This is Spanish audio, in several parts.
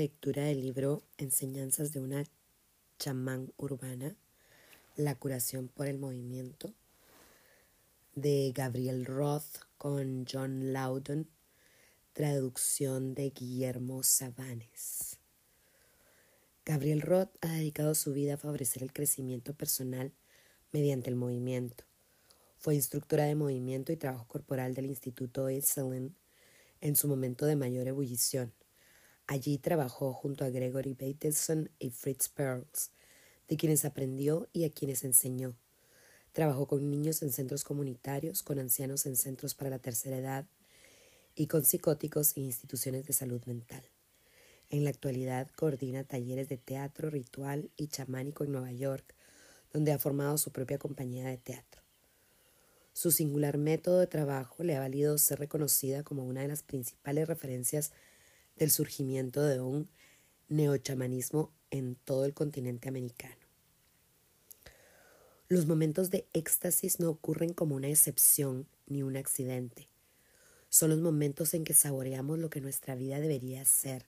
lectura del libro Enseñanzas de una chamán urbana, La curación por el movimiento, de Gabriel Roth con John Loudon, traducción de Guillermo Sabanes. Gabriel Roth ha dedicado su vida a favorecer el crecimiento personal mediante el movimiento. Fue instructora de movimiento y trabajo corporal del Instituto Esalen en su momento de mayor ebullición. Allí trabajó junto a Gregory Bateson y Fritz Perls, de quienes aprendió y a quienes enseñó. Trabajó con niños en centros comunitarios, con ancianos en centros para la tercera edad y con psicóticos e instituciones de salud mental. En la actualidad coordina talleres de teatro ritual y chamánico en Nueva York, donde ha formado su propia compañía de teatro. Su singular método de trabajo le ha valido ser reconocida como una de las principales referencias del surgimiento de un neochamanismo en todo el continente americano. Los momentos de éxtasis no ocurren como una excepción ni un accidente. Son los momentos en que saboreamos lo que nuestra vida debería ser.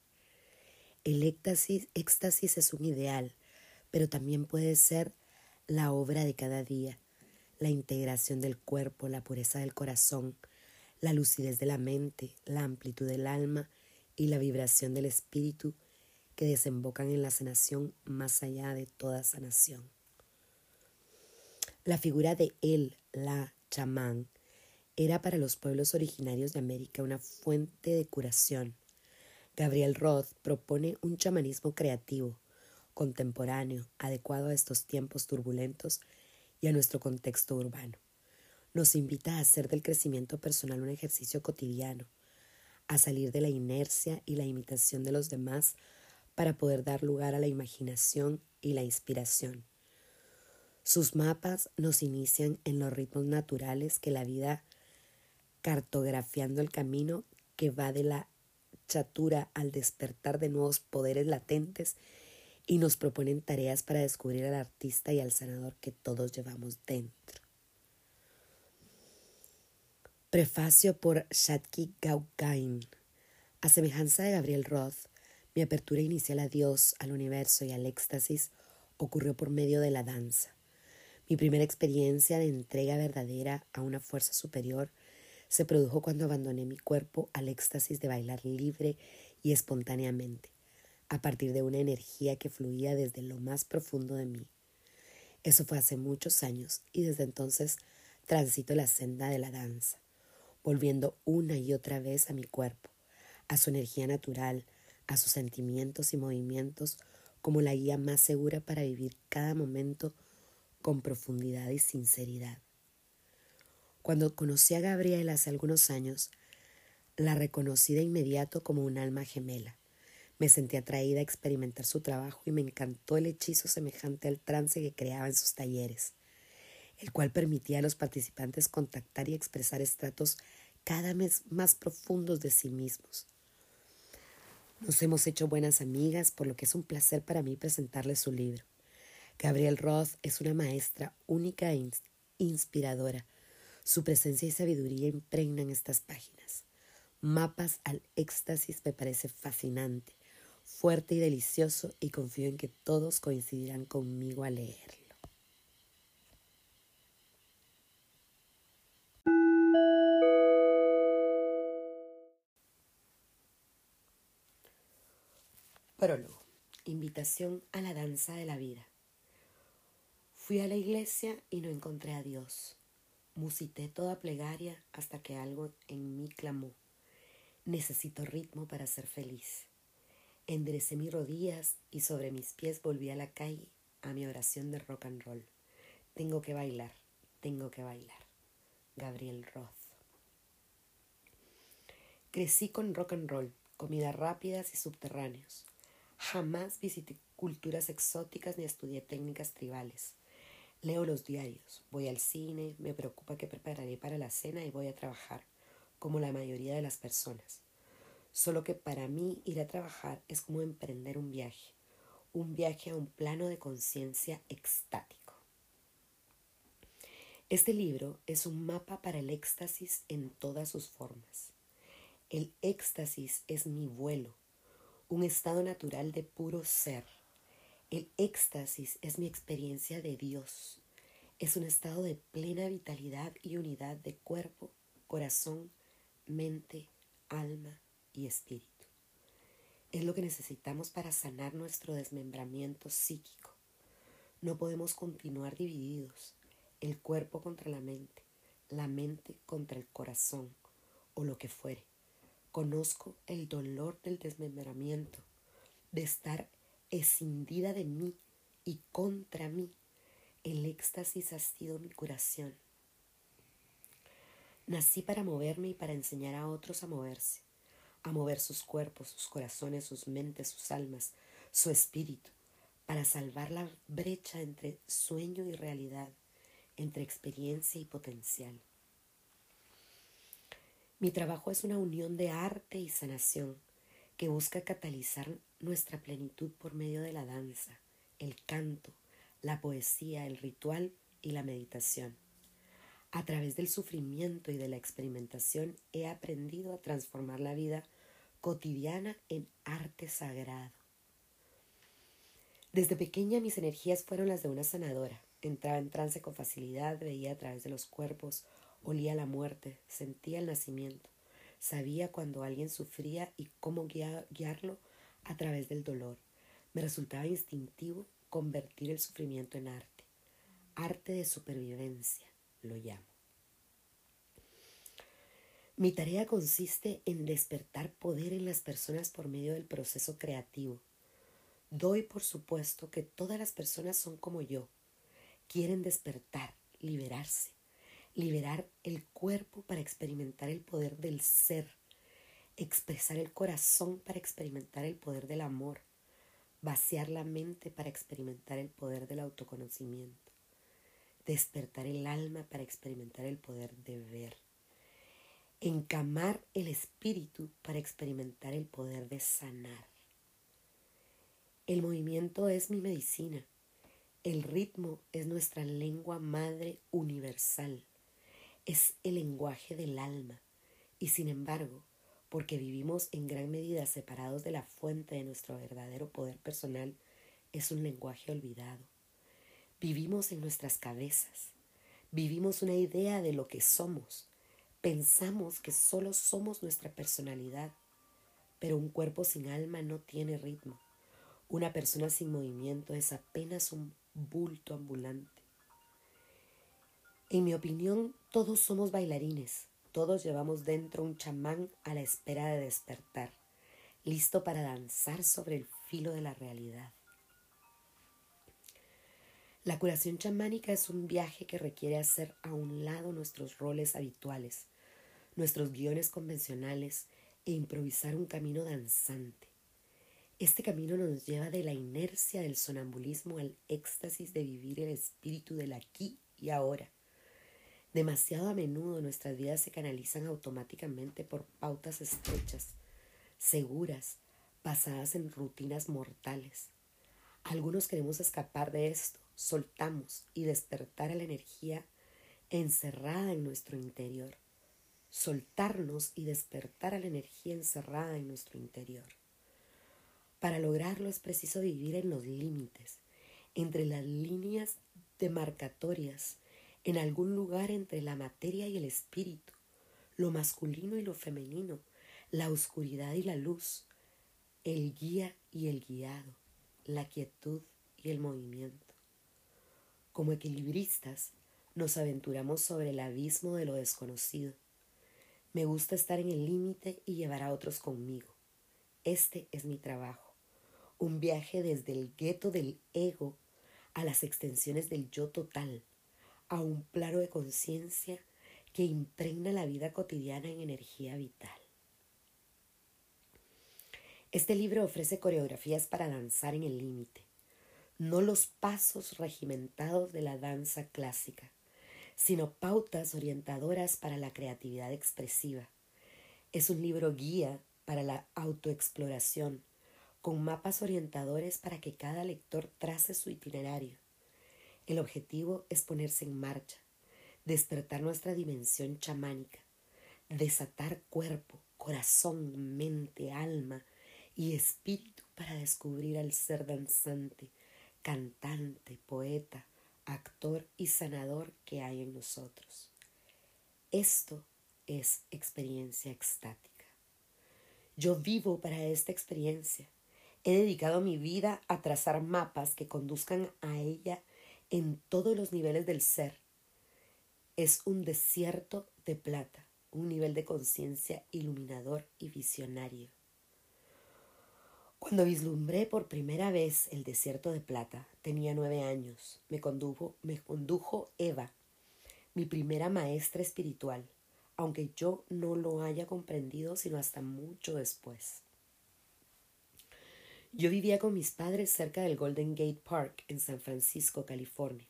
El éxtasis, éxtasis es un ideal, pero también puede ser la obra de cada día, la integración del cuerpo, la pureza del corazón, la lucidez de la mente, la amplitud del alma y la vibración del espíritu que desembocan en la sanación más allá de toda sanación. La figura de él, la chamán, era para los pueblos originarios de América una fuente de curación. Gabriel Roth propone un chamanismo creativo, contemporáneo, adecuado a estos tiempos turbulentos y a nuestro contexto urbano. Nos invita a hacer del crecimiento personal un ejercicio cotidiano, a salir de la inercia y la imitación de los demás para poder dar lugar a la imaginación y la inspiración. Sus mapas nos inician en los ritmos naturales que la vida cartografiando el camino que va de la chatura al despertar de nuevos poderes latentes y nos proponen tareas para descubrir al artista y al sanador que todos llevamos dentro. Prefacio por Shatki Gaukain. A semejanza de Gabriel Roth, mi apertura inicial a Dios, al universo y al éxtasis ocurrió por medio de la danza. Mi primera experiencia de entrega verdadera a una fuerza superior se produjo cuando abandoné mi cuerpo al éxtasis de bailar libre y espontáneamente, a partir de una energía que fluía desde lo más profundo de mí. Eso fue hace muchos años y desde entonces transito la senda de la danza volviendo una y otra vez a mi cuerpo, a su energía natural, a sus sentimientos y movimientos como la guía más segura para vivir cada momento con profundidad y sinceridad. Cuando conocí a Gabriel hace algunos años, la reconocí de inmediato como un alma gemela. Me sentí atraída a experimentar su trabajo y me encantó el hechizo semejante al trance que creaba en sus talleres el cual permitía a los participantes contactar y expresar estratos cada vez más profundos de sí mismos. Nos hemos hecho buenas amigas, por lo que es un placer para mí presentarles su libro. Gabriel Roth es una maestra única e inspiradora. Su presencia y sabiduría impregnan estas páginas. Mapas al éxtasis me parece fascinante, fuerte y delicioso y confío en que todos coincidirán conmigo al leerlo. Prólogo. Invitación a la danza de la vida. Fui a la iglesia y no encontré a Dios. Musité toda plegaria hasta que algo en mí clamó. Necesito ritmo para ser feliz. Enderecé mis rodillas y sobre mis pies volví a la calle a mi oración de rock and roll. Tengo que bailar, tengo que bailar. Gabriel Roth. Crecí con rock and roll, comidas rápidas y subterráneos. Jamás visité culturas exóticas ni estudié técnicas tribales. Leo los diarios, voy al cine, me preocupa que prepararé para la cena y voy a trabajar, como la mayoría de las personas. Solo que para mí ir a trabajar es como emprender un viaje, un viaje a un plano de conciencia extático. Este libro es un mapa para el éxtasis en todas sus formas. El éxtasis es mi vuelo, un estado natural de puro ser. El éxtasis es mi experiencia de Dios. Es un estado de plena vitalidad y unidad de cuerpo, corazón, mente, alma y espíritu. Es lo que necesitamos para sanar nuestro desmembramiento psíquico. No podemos continuar divididos, el cuerpo contra la mente, la mente contra el corazón o lo que fuere. Conozco el dolor del desmembramiento, de estar escindida de mí y contra mí. El éxtasis ha sido mi curación. Nací para moverme y para enseñar a otros a moverse, a mover sus cuerpos, sus corazones, sus mentes, sus almas, su espíritu, para salvar la brecha entre sueño y realidad, entre experiencia y potencial. Mi trabajo es una unión de arte y sanación que busca catalizar nuestra plenitud por medio de la danza, el canto, la poesía, el ritual y la meditación. A través del sufrimiento y de la experimentación he aprendido a transformar la vida cotidiana en arte sagrado. Desde pequeña mis energías fueron las de una sanadora. Entraba en trance con facilidad, veía a través de los cuerpos, Olía la muerte, sentía el nacimiento, sabía cuando alguien sufría y cómo guiarlo a través del dolor. Me resultaba instintivo convertir el sufrimiento en arte. Arte de supervivencia, lo llamo. Mi tarea consiste en despertar poder en las personas por medio del proceso creativo. Doy por supuesto que todas las personas son como yo. Quieren despertar, liberarse, liberar el cuerpo para experimentar el poder del ser, expresar el corazón para experimentar el poder del amor, vaciar la mente para experimentar el poder del autoconocimiento, despertar el alma para experimentar el poder de ver, encamar el espíritu para experimentar el poder de sanar. El movimiento es mi medicina. El ritmo es nuestra lengua madre universal es el lenguaje del alma y sin embargo, porque vivimos en gran medida separados de la fuente de nuestro verdadero poder personal, es un lenguaje olvidado. Vivimos en nuestras cabezas, vivimos una idea de lo que somos, pensamos que solo somos nuestra personalidad, pero un cuerpo sin alma no tiene ritmo. Una persona sin movimiento es apenas un bulto ambulante. En mi opinión, todos somos bailarines, todos llevamos dentro un chamán a la espera de despertar, listo para danzar sobre el filo de la realidad. La curación chamánica es un viaje que requiere hacer a un lado nuestros roles habituales, nuestros guiones convencionales e improvisar un camino danzante. Este camino nos lleva de la inercia del sonambulismo al éxtasis de vivir el espíritu del aquí y ahora Demasiado a menudo nuestras vidas se canalizan automáticamente por pautas estrechas, seguras, basadas en rutinas mortales. Algunos queremos escapar de esto, soltamos y despertar a la energía encerrada en nuestro interior. Soltarnos y despertar a la energía encerrada en nuestro interior. Para lograrlo es preciso vivir en los límites, entre las líneas demarcatorias en algún lugar entre la materia y el espíritu, lo masculino y lo femenino, la oscuridad y la luz, el guía y el guiado, la quietud y el movimiento. Como equilibristas, nos aventuramos sobre el abismo de lo desconocido. Me gusta estar en el límite y llevar a otros conmigo. Este es mi trabajo, un viaje desde el gueto del ego a las extensiones del yo total, a un plano de conciencia que impregna la vida cotidiana en energía vital. Este libro ofrece coreografías para danzar en el límite, no los pasos regimentados de la danza clásica, sino pautas orientadoras para la creatividad expresiva. Es un libro guía para la autoexploración, con mapas orientadores para que cada lector trace su itinerario el objetivo es ponerse en marcha, despertar nuestra dimensión chamánica, desatar cuerpo, corazón, mente, alma y espíritu para descubrir al ser danzante, cantante, poeta, actor y sanador que hay en nosotros. Esto es experiencia extática. Yo vivo para esta experiencia. He dedicado mi vida a trazar mapas que conduzcan a ella en todos los niveles del ser. Es un desierto de plata, un nivel de conciencia iluminador y visionario. Cuando vislumbré por primera vez el desierto de plata, tenía nueve años. Me condujo, me condujo Eva, mi primera maestra espiritual, aunque yo no lo haya comprendido sino hasta mucho después. Yo vivía con mis padres cerca del Golden Gate Park en San Francisco, California.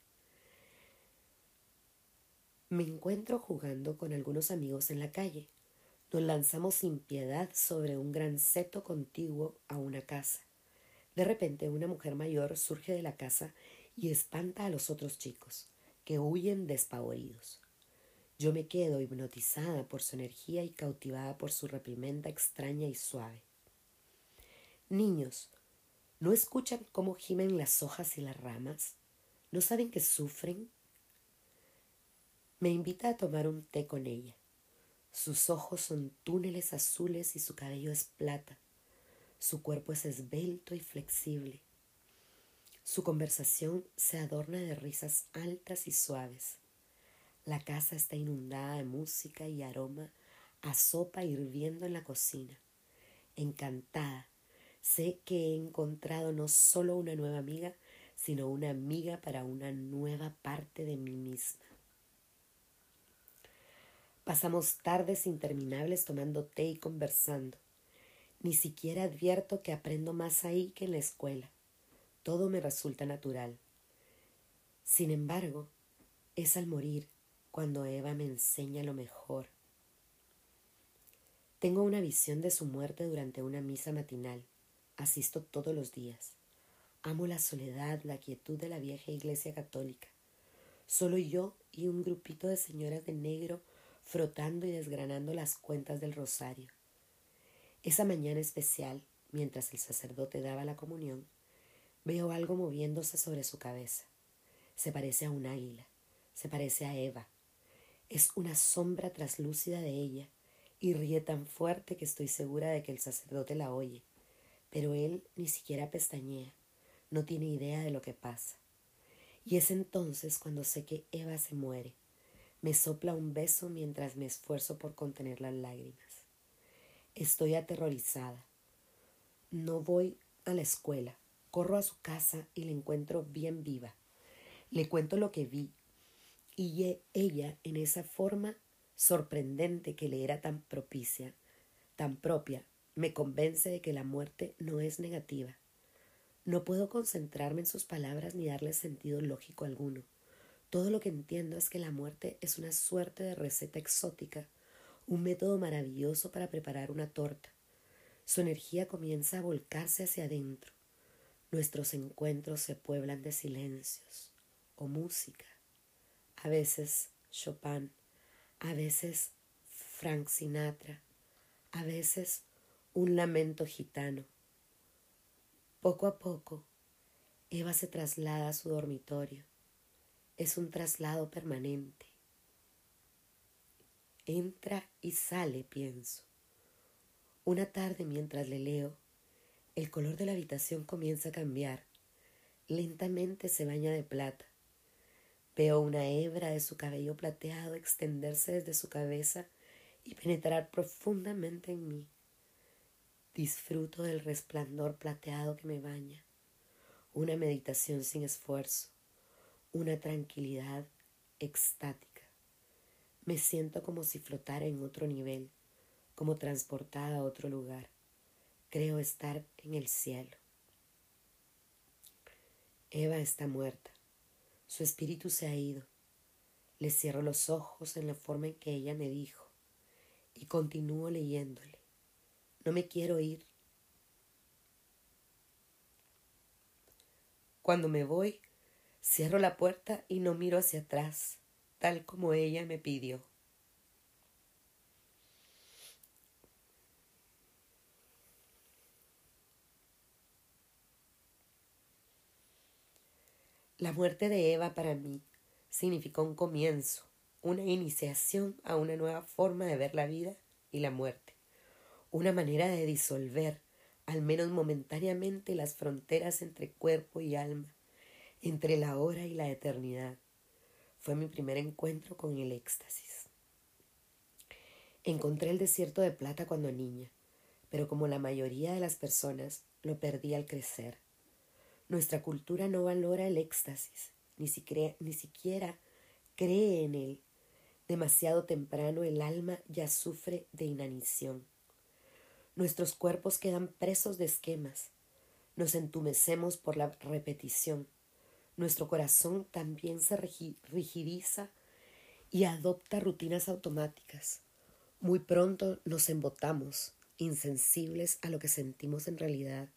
Me encuentro jugando con algunos amigos en la calle. Nos lanzamos sin piedad sobre un gran seto contiguo a una casa. De repente una mujer mayor surge de la casa y espanta a los otros chicos, que huyen despavoridos. Yo me quedo hipnotizada por su energía y cautivada por su reprimenda extraña y suave. Niños, ¿no escuchan cómo gimen las hojas y las ramas? ¿No saben que sufren? Me invita a tomar un té con ella. Sus ojos son túneles azules y su cabello es plata. Su cuerpo es esbelto y flexible. Su conversación se adorna de risas altas y suaves. La casa está inundada de música y aroma a sopa hirviendo en la cocina. Encantada, Sé que he encontrado no solo una nueva amiga, sino una amiga para una nueva parte de mí misma. Pasamos tardes interminables tomando té y conversando. Ni siquiera advierto que aprendo más ahí que en la escuela. Todo me resulta natural. Sin embargo, es al morir cuando Eva me enseña lo mejor. Tengo una visión de su muerte durante una misa matinal. Asisto todos los días. Amo la soledad, la quietud de la vieja iglesia católica. Solo yo y un grupito de señoras de negro frotando y desgranando las cuentas del rosario. Esa mañana especial, mientras el sacerdote daba la comunión, veo algo moviéndose sobre su cabeza. Se parece a un águila, se parece a Eva. Es una sombra traslúcida de ella y ríe tan fuerte que estoy segura de que el sacerdote la oye pero él ni siquiera pestañea, no tiene idea de lo que pasa. Y es entonces cuando sé que Eva se muere. Me sopla un beso mientras me esfuerzo por contener las lágrimas. Estoy aterrorizada. No voy a la escuela. Corro a su casa y la encuentro bien viva. Le cuento lo que vi y e, ella, en esa forma sorprendente que le era tan propicia, tan propia, me convence de que la muerte no es negativa. No puedo concentrarme en sus palabras ni darle sentido lógico alguno. Todo lo que entiendo es que la muerte es una suerte de receta exótica, un método maravilloso para preparar una torta. Su energía comienza a volcarse hacia adentro. Nuestros encuentros se pueblan de silencios o música. A veces Chopin, a veces Frank Sinatra, a veces un lamento gitano. Poco a poco, Eva se traslada a su dormitorio. Es un traslado permanente. Entra y sale, pienso. Una tarde mientras le leo, el color de la habitación comienza a cambiar. Lentamente se baña de plata. Veo una hebra de su cabello plateado extenderse desde su cabeza y penetrar profundamente en mí. Disfruto del resplandor plateado que me baña, una meditación sin esfuerzo, una tranquilidad extática. Me siento como si flotara en otro nivel, como transportada a otro lugar. Creo estar en el cielo. Eva está muerta. Su espíritu se ha ido. Le cierro los ojos en la forma en que ella me dijo y continúo leyéndole. No me quiero ir. Cuando me voy, cierro la puerta y no miro hacia atrás, tal como ella me pidió. La muerte de Eva para mí significó un comienzo, una iniciación a una nueva forma de ver la vida y la muerte una manera de disolver, al menos momentáneamente, las fronteras entre cuerpo y alma, entre la hora y la eternidad. Fue mi primer encuentro con el éxtasis. Encontré el desierto de plata cuando niña, pero como la mayoría de las personas, lo perdí al crecer. Nuestra cultura no valora el éxtasis, ni, ni siquiera cree en él. Demasiado temprano el alma ya sufre de inanición. Nuestros cuerpos quedan presos de esquemas. Nos entumecemos por la repetición. Nuestro corazón también se rigidiza y adopta rutinas automáticas. Muy pronto nos embotamos, insensibles a lo que sentimos en realidad,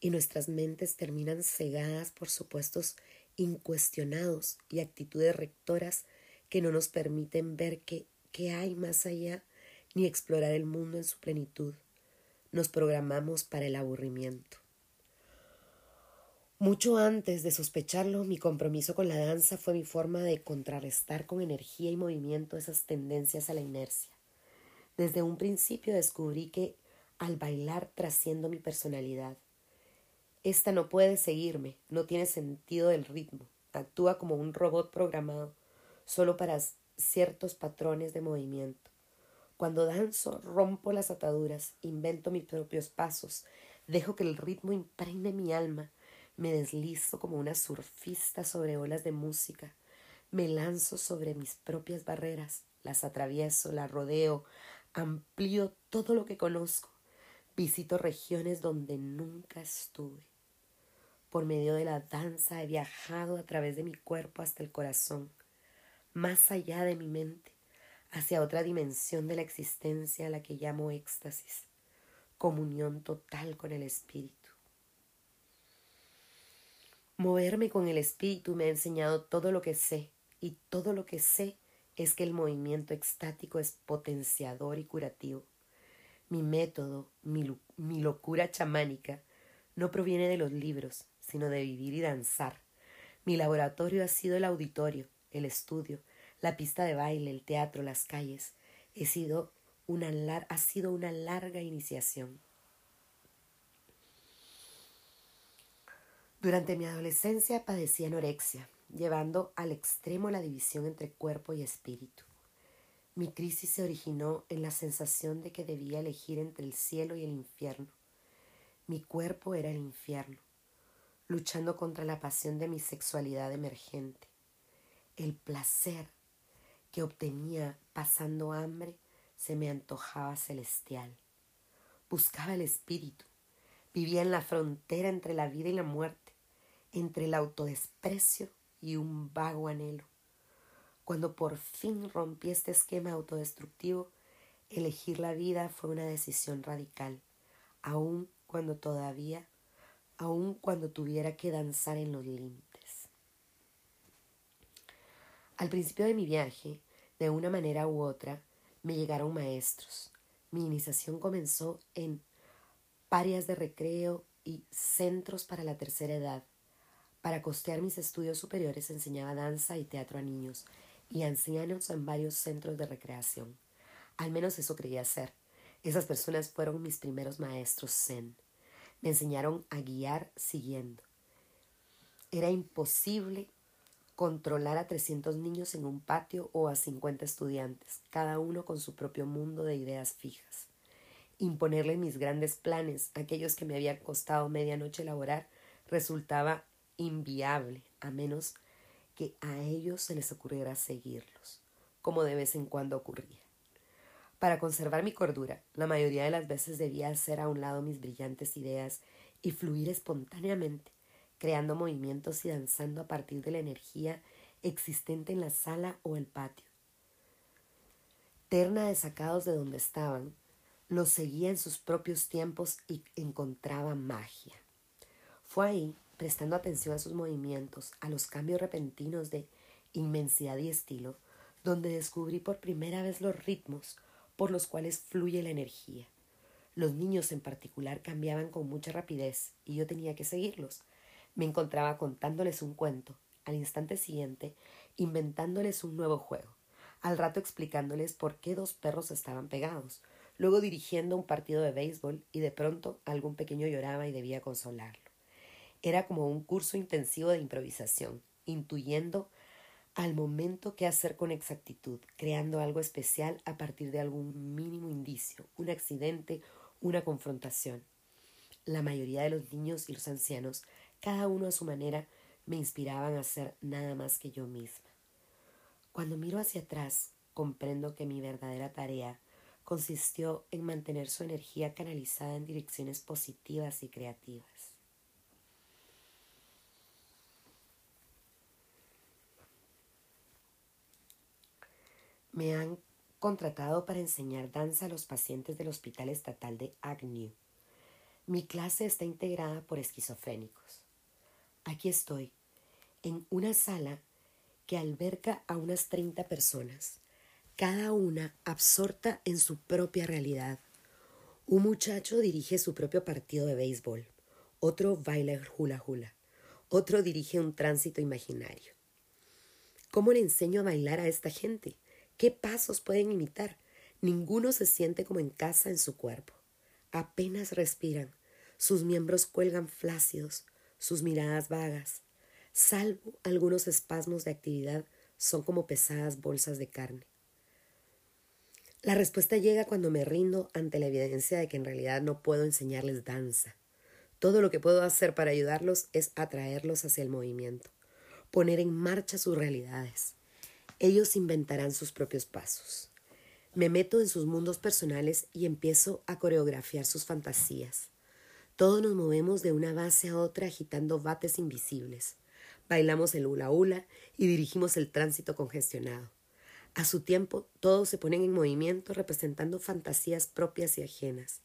y nuestras mentes terminan cegadas por supuestos incuestionados y actitudes rectoras que no nos permiten ver qué, hay más allá ni explorar el mundo en su plenitud. Nos programamos para el aburrimiento. Mucho antes de sospecharlo, mi compromiso con la danza fue mi forma de contrarrestar con energía y movimiento esas tendencias a la inercia. Desde un principio descubrí que al bailar trasciendo mi personalidad. Esta no puede seguirme, no tiene sentido del ritmo, actúa como un robot programado, solo para ciertos patrones de movimiento. Cuando danzo, rompo las ataduras, invento mis propios pasos, dejo que el ritmo impregne mi alma, me deslizo como una surfista sobre olas de música. Me lanzo sobre mis propias barreras, las atravieso, las rodeo, amplío todo lo que conozco. Visito regiones donde nunca estuve. Por medio de la danza he viajado a través de mi cuerpo hasta el corazón, más allá de mi mente, hacia otra dimensión de la existencia a la que llamo éxtasis, comunión total con el espíritu. Moverme con el espíritu me ha enseñado todo lo que sé, y todo lo que sé es que el movimiento extático es potenciador y curativo. Mi método, mi, mi, locura chamánica, no proviene de los libros, sino de vivir y danzar. Mi laboratorio ha sido el auditorio, el estudio, la pista de baile, el teatro, las calles. He sido una ha sido una larga iniciación. Durante mi adolescencia padecí anorexia, llevando al extremo la división entre cuerpo y espíritu. Mi crisis se originó en la sensación de que debía elegir entre el cielo y el infierno. Mi cuerpo era el infierno, luchando contra la pasión de mi sexualidad emergente. El placer que obtenía pasando hambre se me antojaba celestial. Buscaba el espíritu, vivía en la frontera entre la vida y la muerte entre el autodesprecio y un vago anhelo. Cuando por fin rompí este esquema autodestructivo, elegir la vida fue una decisión radical, aun cuando todavía, aun cuando tuviera que danzar en los límites. Al principio de mi viaje, de una manera u otra, me llegaron maestros. Mi iniciación comenzó en parias de recreo y centros para la tercera edad para costear mis estudios superiores enseñaba danza y teatro a niños y ancianos en varios centros de recreación. Al menos eso creía ser. Esas personas fueron mis primeros maestros zen. Me enseñaron a guiar siguiendo. Era imposible controlar a 300 niños en un patio o a 50 estudiantes, cada uno con su propio mundo de ideas fijas. Imponerle mis grandes planes, aquellos que me habían costado medianoche elaborar, resultaba inviable, a menos que a ellos se les ocurriera seguirlos, como de vez en cuando ocurría. Para conservar mi cordura, la mayoría de las veces debía hacer a un lado mis brillantes ideas y fluir espontáneamente, creando movimientos y danzando a partir de la energía existente en la sala o el patio. Terna de sacados de donde estaban, los seguía en sus propios tiempos y encontraba magia. Fue ahí prestando atención a sus movimientos, a los cambios repentinos de inmensidad y estilo, donde descubrí por primera vez los ritmos por los cuales fluye la energía. Los niños en particular cambiaban con mucha rapidez y yo tenía que seguirlos. Me encontraba contándoles un cuento al instante siguiente inventándoles un nuevo juego, al rato explicándoles por qué dos perros estaban pegados, luego dirigiendo un partido de béisbol y de pronto algún pequeño lloraba y debía consolarlo. Era como un curso intensivo de improvisación, intuyendo al momento qué hacer con exactitud, creando algo especial a partir de algún mínimo indicio, un accidente, una confrontación. La mayoría de los niños y los ancianos, cada uno a su manera, me inspiraban a ser nada más que yo misma. Cuando miro hacia atrás, comprendo que mi verdadera tarea consistió en mantener su energía canalizada en direcciones positivas y creativas. Me han contratado para enseñar danza a los pacientes del Hospital Estatal de Agnew. Mi clase está integrada por esquizofrénicos. Aquí estoy, en una sala que alberga a unas 30 personas, cada una absorta en su propia realidad. Un muchacho dirige su propio partido de béisbol, otro baila hula hula, otro dirige un tránsito imaginario. ¿Cómo le enseño a bailar a esta gente? ¿Qué pasos pueden imitar? Ninguno se siente como en casa en su cuerpo. Apenas respiran, sus miembros cuelgan flácidos, sus miradas vagas, salvo algunos espasmos de actividad, son como pesadas bolsas de carne. La respuesta llega cuando me rindo ante la evidencia de que en realidad no puedo enseñarles danza. Todo lo que puedo hacer para ayudarlos es atraerlos hacia el movimiento, poner en marcha sus realidades. Ellos inventarán sus propios pasos. Me meto en sus mundos personales y empiezo a coreografiar sus fantasías. Todos nos movemos de una base a otra agitando bates invisibles. Bailamos el hula hula y dirigimos el tránsito congestionado. A su tiempo, todos se ponen en movimiento representando fantasías propias y ajenas,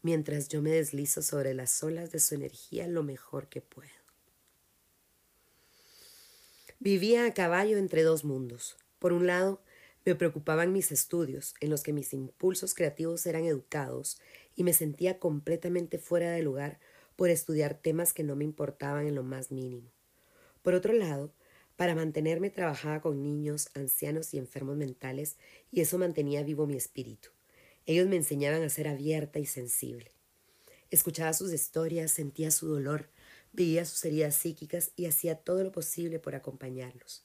mientras yo me deslizo sobre las olas de su energía lo mejor que puedo. Vivía a caballo entre dos mundos. Por un lado, me preocupaban mis estudios, en los que mis impulsos creativos eran educados, y me sentía completamente fuera de lugar por estudiar temas que no me importaban en lo más mínimo. Por otro lado, para mantenerme trabajaba con niños, ancianos y enfermos mentales, y eso mantenía vivo mi espíritu. Ellos me enseñaban a ser abierta y sensible. Escuchaba sus historias, sentía su dolor, veía sus heridas psíquicas y hacía todo lo posible por acompañarlos.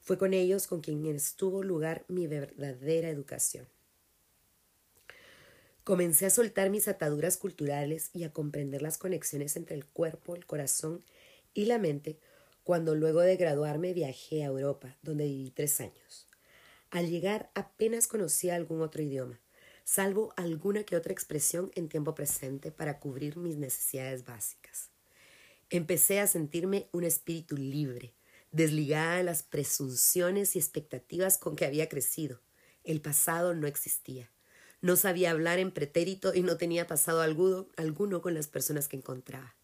Fue con ellos con quien estuvo lugar mi verdadera educación. Comencé a soltar mis ataduras culturales y a comprender las conexiones entre el cuerpo, el corazón y la mente cuando luego de graduarme viajé a Europa, donde viví tres años. Al llegar apenas conocía algún otro idioma, salvo alguna que otra expresión en tiempo presente para cubrir mis necesidades básicas. Empecé a sentirme un espíritu libre, desligada de las presunciones y expectativas con que había crecido. El pasado no existía. No sabía hablar en pretérito y no tenía pasado alguno, alguno con las personas que encontraba.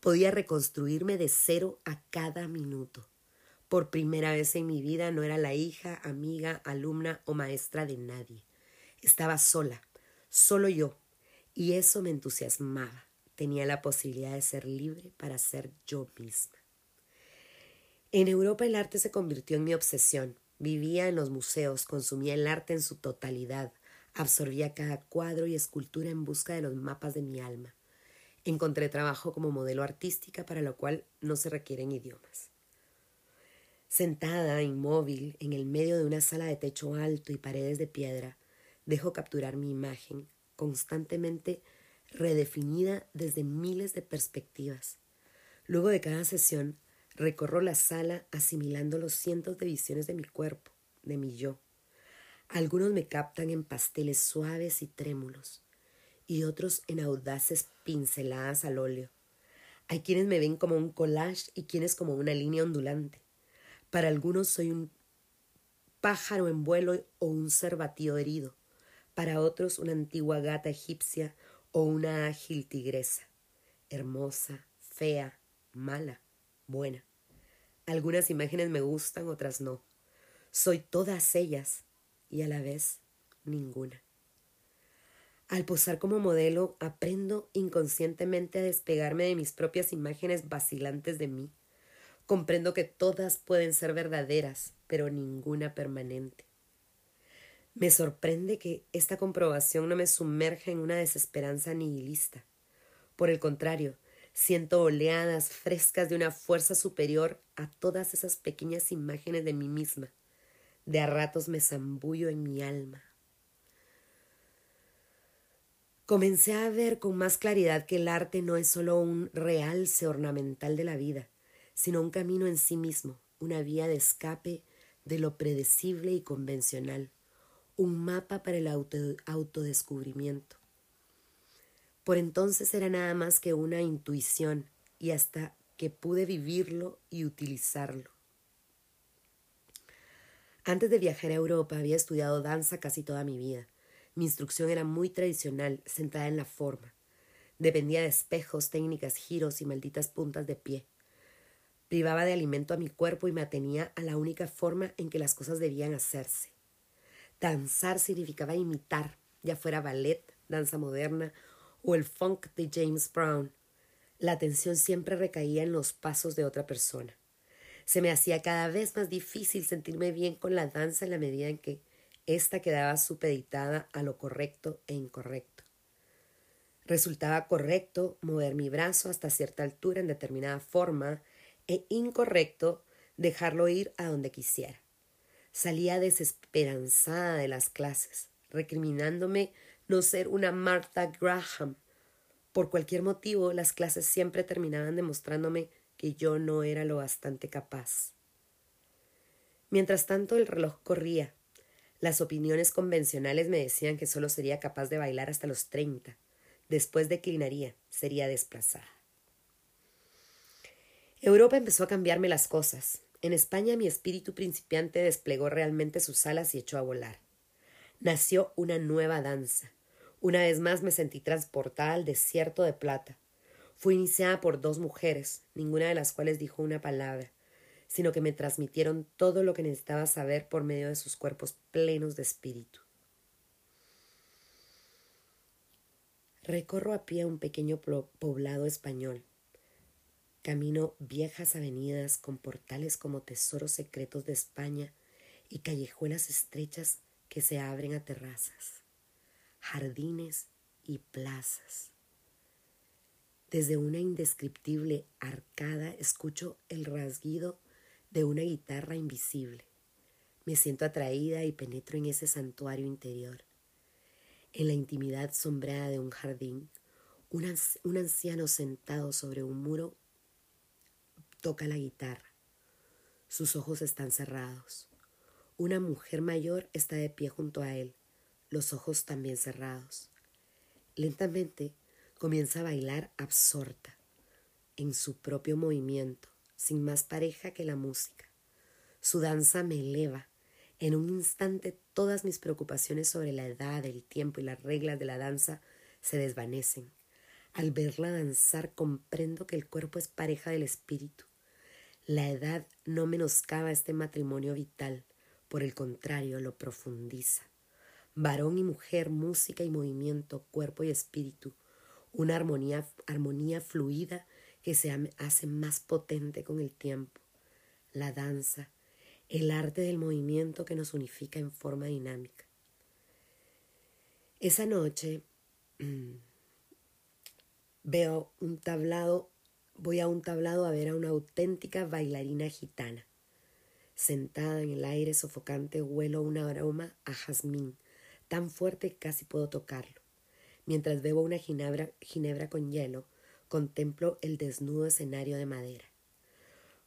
Podía reconstruirme de cero a cada minuto. Por primera vez en mi vida no era la hija, amiga, alumna o maestra de nadie. Estaba sola, solo yo, y eso me entusiasmaba. Tenía la posibilidad de ser libre para ser yo misma. En Europa el arte se convirtió en mi obsesión. Vivía en los museos, consumía el arte en su totalidad, absorbía cada cuadro y escultura en busca de los mapas de mi alma. Encontré trabajo como modelo artística para lo cual no se requieren idiomas. Sentada, inmóvil, en el medio de una sala de techo alto y paredes de piedra, dejo capturar mi imagen, constantemente redefinida desde miles de perspectivas. Luego de cada sesión, recorro la sala asimilando los cientos de visiones de mi cuerpo, de mi yo. Algunos me captan en pasteles suaves y trémulos y otros en audaces pinceladas al óleo. Hay quienes me ven como un collage y quienes como una línea ondulante. Para algunos soy un pájaro en vuelo o un cervatío herido. Para otros una antigua gata egipcia o una ágil tigresa. Hermosa, fea, mala, buena. Algunas imágenes me gustan, otras no. Soy todas ellas y a la vez ninguna. Al posar como modelo, aprendo inconscientemente a despegarme de mis propias imágenes vacilantes de mí. Comprendo que todas pueden ser verdaderas, pero ninguna permanente. Me sorprende que esta comprobación no me sumerja en una desesperanza nihilista. Por el contrario, siento oleadas frescas de una fuerza superior a todas esas pequeñas imágenes de mí misma. De a ratos me zambullo en mi alma. Comencé a ver con más claridad que el arte no es solo un realce ornamental de la vida, sino un camino en sí mismo, una vía de escape de lo predecible y convencional, un mapa para el autodescubrimiento. Por entonces era nada más que una intuición y hasta que pude vivirlo y utilizarlo. Antes de viajar a Europa había estudiado danza casi toda mi vida. Mi instrucción era muy tradicional, centrada en la forma. Dependía de espejos, técnicas, giros y malditas puntas de pie. Privaba de alimento a mi cuerpo y me atenía a la única forma en que las cosas debían hacerse. Danzar significaba imitar, ya fuera ballet, danza moderna o el funk de James Brown. La atención siempre recaía en los pasos de otra persona. Se me hacía cada vez más difícil sentirme bien con la danza en la medida en que esta quedaba supeditada a lo correcto e incorrecto. Resultaba correcto mover mi brazo hasta cierta altura en determinada forma e incorrecto dejarlo ir a donde quisiera. Salía desesperanzada de las clases, recriminándome no ser una Martha Graham. Por cualquier motivo, las clases siempre terminaban demostrándome que yo no era lo bastante capaz. Mientras tanto, el reloj corría las opiniones convencionales me decían que solo sería capaz de bailar hasta los treinta. Después declinaría, sería desplazada. Europa empezó a cambiarme las cosas. En España mi espíritu principiante desplegó realmente sus alas y echó a volar. Nació una nueva danza. Una vez más me sentí transportada al desierto de plata. Fui iniciada por dos mujeres, ninguna de las cuales dijo una palabra sino que me transmitieron todo lo que necesitaba saber por medio de sus cuerpos plenos de espíritu. Recorro a pie un pequeño poblado español. Camino viejas avenidas con portales como tesoros secretos de España y callejuelas estrechas que se abren a terrazas, jardines y plazas. Desde una indescriptible arcada escucho el rasguido de una guitarra invisible. Me siento atraída y penetro en ese santuario interior. En la intimidad sombreada de un jardín, un, un anciano sentado sobre un muro toca la guitarra. Sus ojos están cerrados. Una mujer mayor está de pie junto a él, los ojos también cerrados. Lentamente comienza a bailar absorta en su propio movimiento sin más pareja que la música. Su danza me eleva. En un instante todas mis preocupaciones sobre la edad, el tiempo y las reglas de la danza se desvanecen. Al verla danzar comprendo que el cuerpo es pareja del espíritu. La edad no menoscaba este matrimonio vital, por el contrario, lo profundiza. Varón y mujer, música y movimiento, cuerpo y espíritu, una armonía, armonía fluida que se hace más potente con el tiempo. La danza, el arte del movimiento que nos unifica en forma dinámica. Esa noche veo un tablado, voy a un tablado a ver a una auténtica bailarina gitana. Sentada en el aire sofocante huelo un aroma a jazmín, tan fuerte que casi puedo tocarlo. Mientras bebo una ginebra, ginebra con hielo, contemplo el desnudo escenario de madera.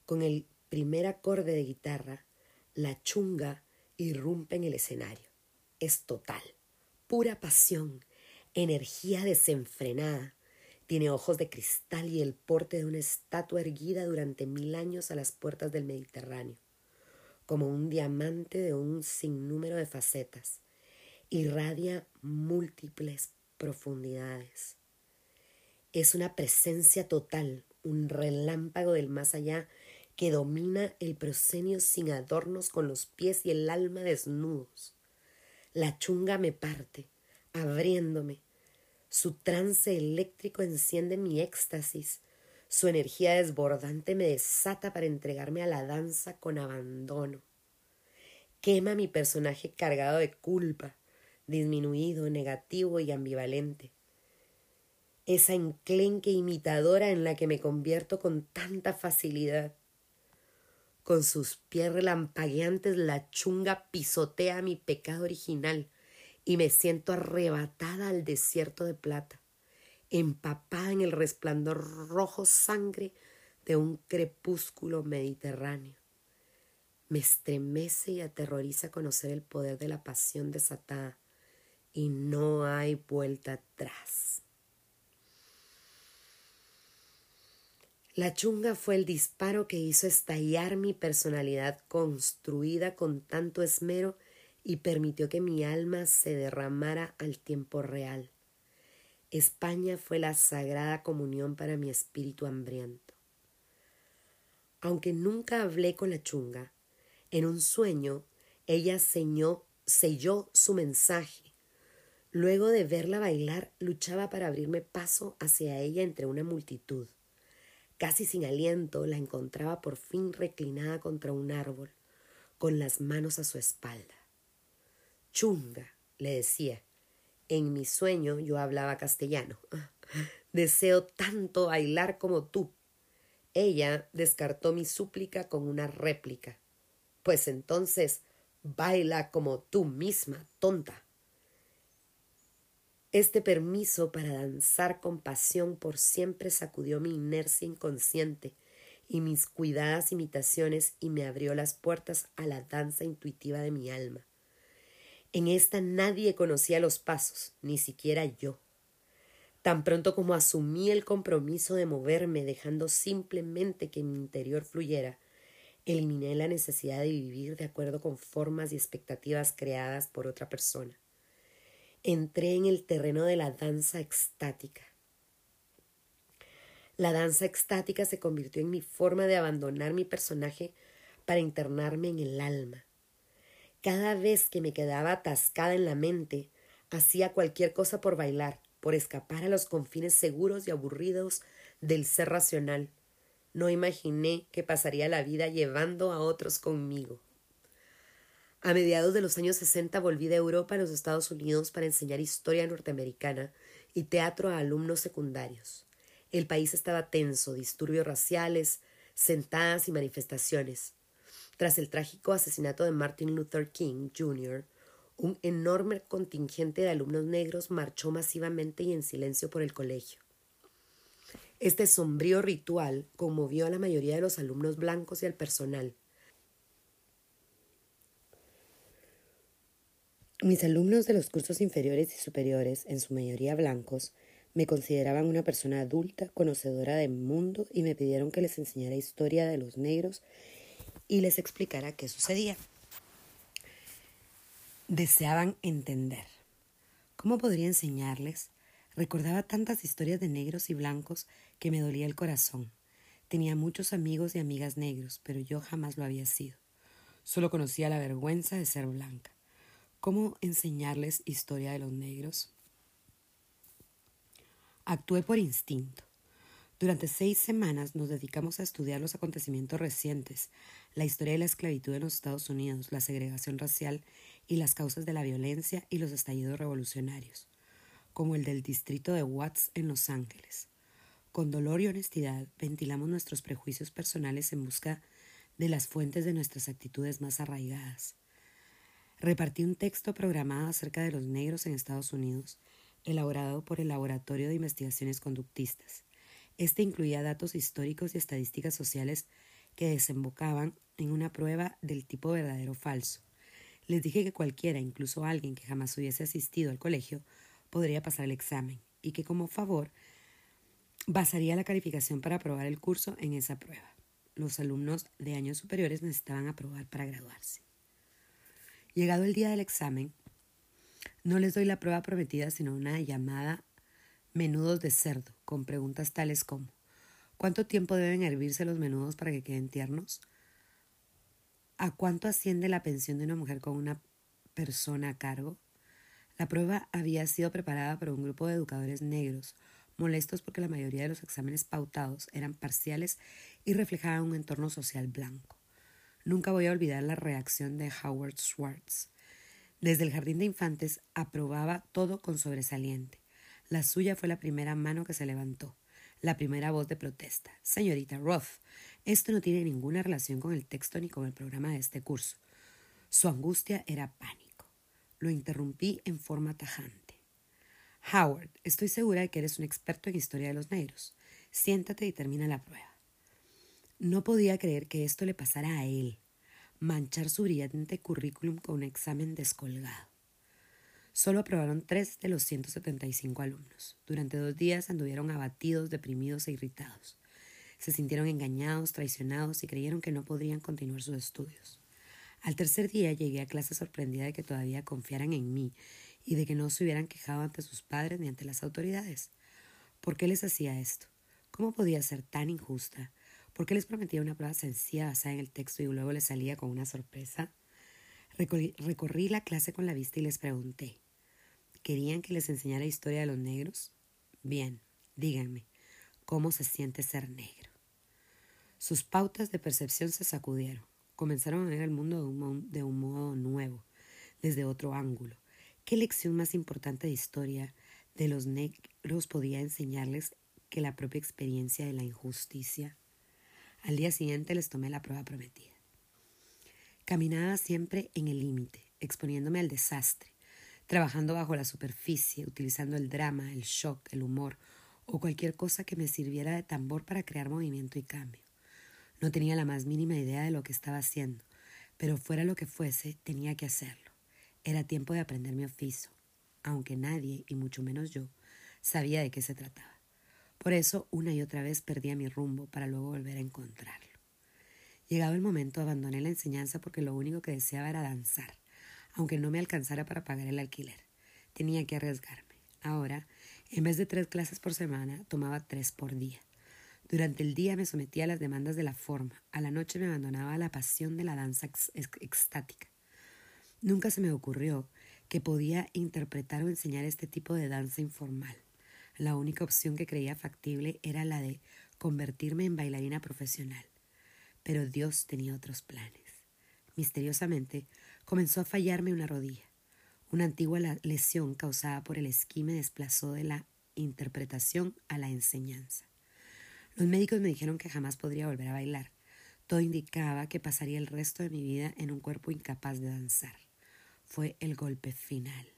Con el primer acorde de guitarra, la chunga irrumpe en el escenario. Es total, pura pasión, energía desenfrenada. Tiene ojos de cristal y el porte de una estatua erguida durante mil años a las puertas del Mediterráneo, como un diamante de un sinnúmero de facetas. Irradia múltiples profundidades. Es una presencia total, un relámpago del más allá que domina el proscenio sin adornos con los pies y el alma desnudos. La chunga me parte, abriéndome. Su trance eléctrico enciende mi éxtasis. Su energía desbordante me desata para entregarme a la danza con abandono. Quema mi personaje cargado de culpa, disminuido, negativo y ambivalente. Esa enclenque imitadora en la que me convierto con tanta facilidad. Con sus pies relampagueantes la chunga pisotea mi pecado original y me siento arrebatada al desierto de plata empapada en el resplandor rojo sangre de un crepúsculo mediterráneo. Me estremece y aterroriza conocer el poder de la pasión desatada y no hay vuelta atrás. La chunga fue el disparo que hizo estallar mi personalidad construida con tanto esmero y permitió que mi alma se derramara al tiempo real. España fue la sagrada comunión para mi espíritu hambriento. Aunque nunca hablé con la chunga, en un sueño ella selló su mensaje. Luego de verla bailar, luchaba para abrirme paso hacia ella entre una multitud. Casi sin aliento, la encontraba por fin reclinada contra un árbol, con las manos a su espalda. Chunga, le decía, en mi sueño yo hablaba castellano. Deseo tanto bailar como tú. Ella descartó mi súplica con una réplica. Pues entonces baila como tú misma, tonta. Este permiso para danzar con pasión por siempre sacudió mi inercia inconsciente y mis cuidadas imitaciones y me abrió las puertas a la danza intuitiva de mi alma. En esta nadie conocía los pasos, ni siquiera yo. Tan pronto como asumí el compromiso de moverme, dejando simplemente que mi interior fluyera, eliminé la necesidad de vivir de acuerdo con formas y expectativas creadas por otra persona. Entré en el terreno de la danza extática. La danza extática se convirtió en mi forma de abandonar mi personaje para internarme en el alma. Cada vez que me quedaba atascada en la mente, hacía cualquier cosa por bailar, por escapar a los confines seguros y aburridos del ser racional. No imaginé que pasaría la vida llevando a otros conmigo. A mediados de los años sesenta volví de Europa a los Estados Unidos para enseñar historia norteamericana y teatro a alumnos secundarios. El país estaba tenso, disturbios raciales, sentadas y manifestaciones. Tras el trágico asesinato de Martin Luther King Jr., un enorme contingente de alumnos negros marchó masivamente y en silencio por el colegio. Este sombrío ritual conmovió a la mayoría de los alumnos blancos y al personal. Mis alumnos de los cursos inferiores y superiores, en su mayoría blancos, me consideraban una persona adulta, conocedora del mundo y me pidieron que les enseñara historia de los negros y les explicara qué sucedía. Deseaban entender. ¿Cómo podría enseñarles? Recordaba tantas historias de negros y blancos que me dolía el corazón. Tenía muchos amigos y amigas negros, pero yo jamás lo había sido. Solo conocía la vergüenza de ser blanca. ¿Cómo enseñarles historia de los negros? Actué por instinto. Durante seis semanas nos dedicamos a estudiar los acontecimientos recientes, la historia de la esclavitud en los Estados Unidos, la segregación racial y las causas de la violencia y los estallidos revolucionarios, como el del distrito de Watts en Los Ángeles. Con dolor y honestidad ventilamos nuestros prejuicios personales en busca de las fuentes de nuestras actitudes más arraigadas. Repartí un texto programado acerca de los negros en Estados Unidos, elaborado por el Laboratorio de Investigaciones Conductistas. Este incluía datos históricos y estadísticas sociales que desembocaban en una prueba del tipo verdadero falso. Les dije que cualquiera, incluso alguien que jamás hubiese asistido al colegio, podría pasar el examen y que como favor basaría la calificación para aprobar el curso en esa prueba. Los alumnos de años superiores necesitaban aprobar para graduarse. Llegado el día del examen, no les doy la prueba prometida, sino una llamada menudos de cerdo, con preguntas tales como ¿cuánto tiempo deben hervirse los menudos para que queden tiernos? ¿A cuánto asciende la pensión de una mujer con una persona a cargo? La prueba había sido preparada por un grupo de educadores negros, molestos porque la mayoría de los exámenes pautados eran parciales y reflejaban un entorno social blanco. Nunca voy a olvidar la reacción de Howard Schwartz. Desde el jardín de infantes aprobaba todo con sobresaliente. La suya fue la primera mano que se levantó, la primera voz de protesta. Señorita Roth, esto no tiene ninguna relación con el texto ni con el programa de este curso. Su angustia era pánico. Lo interrumpí en forma tajante. Howard, estoy segura de que eres un experto en historia de los negros. Siéntate y termina la prueba. No podía creer que esto le pasara a él, manchar su brillante currículum con un examen descolgado. Solo aprobaron tres de los 175 alumnos. Durante dos días anduvieron abatidos, deprimidos e irritados. Se sintieron engañados, traicionados y creyeron que no podrían continuar sus estudios. Al tercer día llegué a clase sorprendida de que todavía confiaran en mí y de que no se hubieran quejado ante sus padres ni ante las autoridades. ¿Por qué les hacía esto? ¿Cómo podía ser tan injusta? ¿Por qué les prometía una prueba sencilla basada en el texto y luego les salía con una sorpresa? Recorrí, la clase con la vista y les pregunté, ¿querían que les enseñara historia de los negros? Bien, díganme, ¿cómo se siente ser negro? Sus pautas de percepción se sacudieron. Comenzaron a ver el mundo de un modo nuevo, desde otro ángulo, ¿Qué lección más importante de historia de los negros podía enseñarles que la propia experiencia de la injusticia? Al día siguiente les tomé la prueba prometida. Caminaba siempre en el límite, exponiéndome al desastre, trabajando bajo la superficie, utilizando el drama, el shock, el humor o cualquier cosa que me sirviera de tambor para crear movimiento y cambio. No tenía la más mínima idea de lo que estaba haciendo, pero fuera lo que fuese, tenía que hacerlo. Era tiempo de aprender mi oficio, aunque nadie, y mucho menos yo, sabía de qué se trataba. Por eso una y otra vez perdía mi rumbo para luego volver a encontrarlo. Llegado el momento abandoné la enseñanza porque lo único que deseaba era danzar, aunque no me alcanzara para pagar el alquiler. Tenía que arriesgarme. Ahora, en vez de tres clases por semana, tomaba tres por día. Durante el día me sometía a las demandas de la forma, a la noche me abandonaba a la pasión de la danza extática. Nunca se me ocurrió que podía interpretar o enseñar este tipo de danza informal. La única opción que creía factible era la de convertirme en bailarina profesional. Pero Dios tenía otros planes. Misteriosamente, comenzó a fallarme una rodilla. Una antigua lesión causada por el esquí me desplazó de la interpretación a la enseñanza. Los médicos me dijeron que jamás podría volver a bailar. Todo indicaba que pasaría el resto de mi vida en un cuerpo incapaz de danzar fue el golpe final.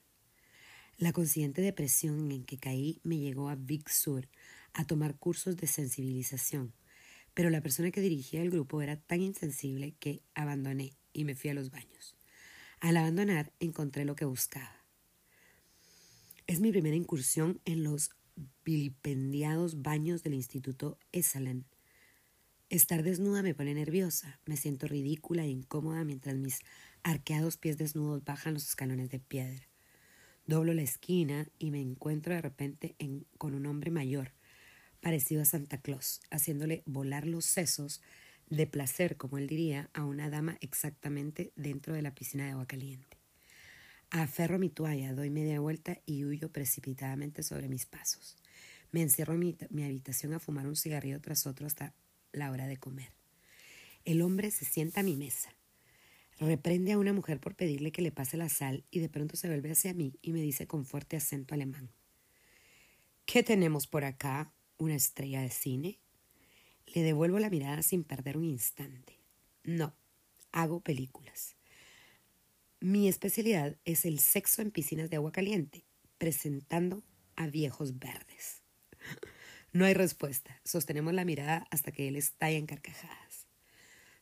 La consciente depresión en que caí me llegó a Big Sur a tomar cursos de sensibilización, pero la persona que dirigía el grupo era tan insensible que abandoné y me fui a los baños. Al abandonar encontré lo que buscaba. Es mi primera incursión en los vilipendiados baños del Instituto Esalen. Estar desnuda me pone nerviosa, me siento ridícula e incómoda mientras mis arqueados pies desnudos bajan los escalones de piedra. Doblo la esquina y me encuentro de repente con un hombre mayor, parecido a Santa Claus, haciéndole volar los sesos de placer, como él diría, a una dama exactamente dentro de la piscina de agua caliente. Aferro mi toalla, doy media vuelta y huyo precipitadamente sobre mis pasos. Me encierro en mi, mi habitación a fumar un cigarrillo tras otro hasta la hora de comer. El hombre se sienta a mi mesa. Reprende a una mujer por pedirle que le pase la sal y de pronto se vuelve hacia mí y me dice con fuerte acento alemán. ¿Qué tenemos por acá? ¿Una estrella de cine? Le devuelvo la mirada sin perder un instante. No, hago películas. Mi especialidad es el sexo en piscinas de agua caliente, presentando a viejos verdes. No hay respuesta. Sostenemos la mirada hasta que él estalla en carcajadas.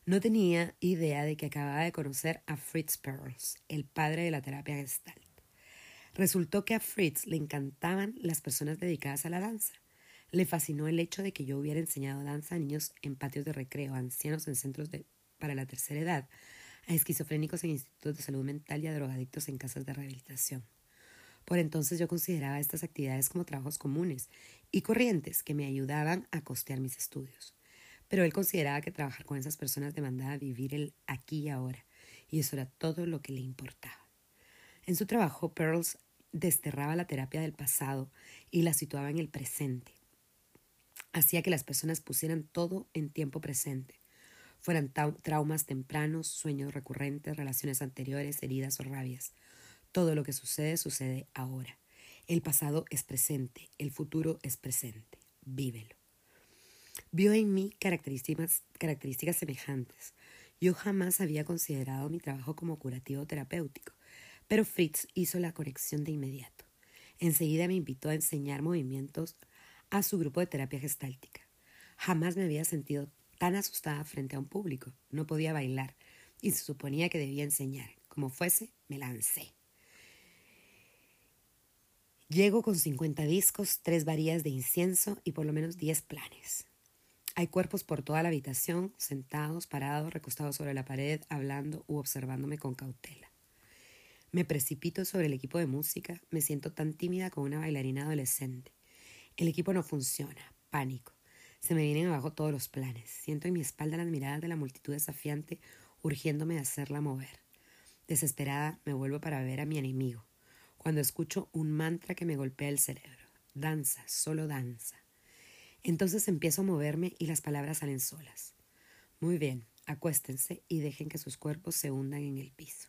No tenía idea de que acababa de conocer a Fritz Perls, el padre de la terapia Gestalt. Resultó que a Fritz le encantaban las personas dedicadas a la danza. Le fascinó el hecho de que yo hubiera enseñado danza a niños en patios de recreo, a ancianos en centros de, para la tercera edad, a esquizofrénicos en institutos de salud mental y a drogadictos en casas de rehabilitación. Por entonces yo consideraba estas actividades como trabajos comunes y corrientes que me ayudaban a costear mis estudios pero él consideraba que trabajar con esas personas demandaba vivir el aquí y ahora, y eso era todo lo que le importaba. En su trabajo, Pearls desterraba la terapia del pasado y la situaba en el presente. Hacía que las personas pusieran todo en tiempo presente, fueran traumas tempranos, sueños recurrentes, relaciones anteriores, heridas o rabias. Todo lo que sucede sucede ahora. El pasado es presente, el futuro es presente. Vívelo. Vio en mí características, características semejantes. Yo jamás había considerado mi trabajo como curativo terapéutico, pero Fritz hizo la conexión de inmediato. Enseguida me invitó a enseñar movimientos a su grupo de terapia gestáltica. Jamás me había sentido tan asustada frente a un público. No podía bailar y se suponía que debía enseñar. Como fuese, me lancé. Llego con 50 discos, tres varillas de incienso y por lo menos 10 planes. Hay cuerpos por toda la habitación, sentados, parados, recostados sobre la pared, hablando u observándome con cautela. Me precipito sobre el equipo de música, me siento tan tímida como una bailarina adolescente. El equipo no funciona, pánico. Se me vienen abajo todos los planes. Siento en mi espalda las miradas de la multitud desafiante, urgiéndome a hacerla mover. Desesperada, me vuelvo para ver a mi enemigo, cuando escucho un mantra que me golpea el cerebro. Danza, solo danza. Entonces empiezo a moverme y las palabras salen solas. Muy bien, acuéstense y dejen que sus cuerpos se hundan en el piso.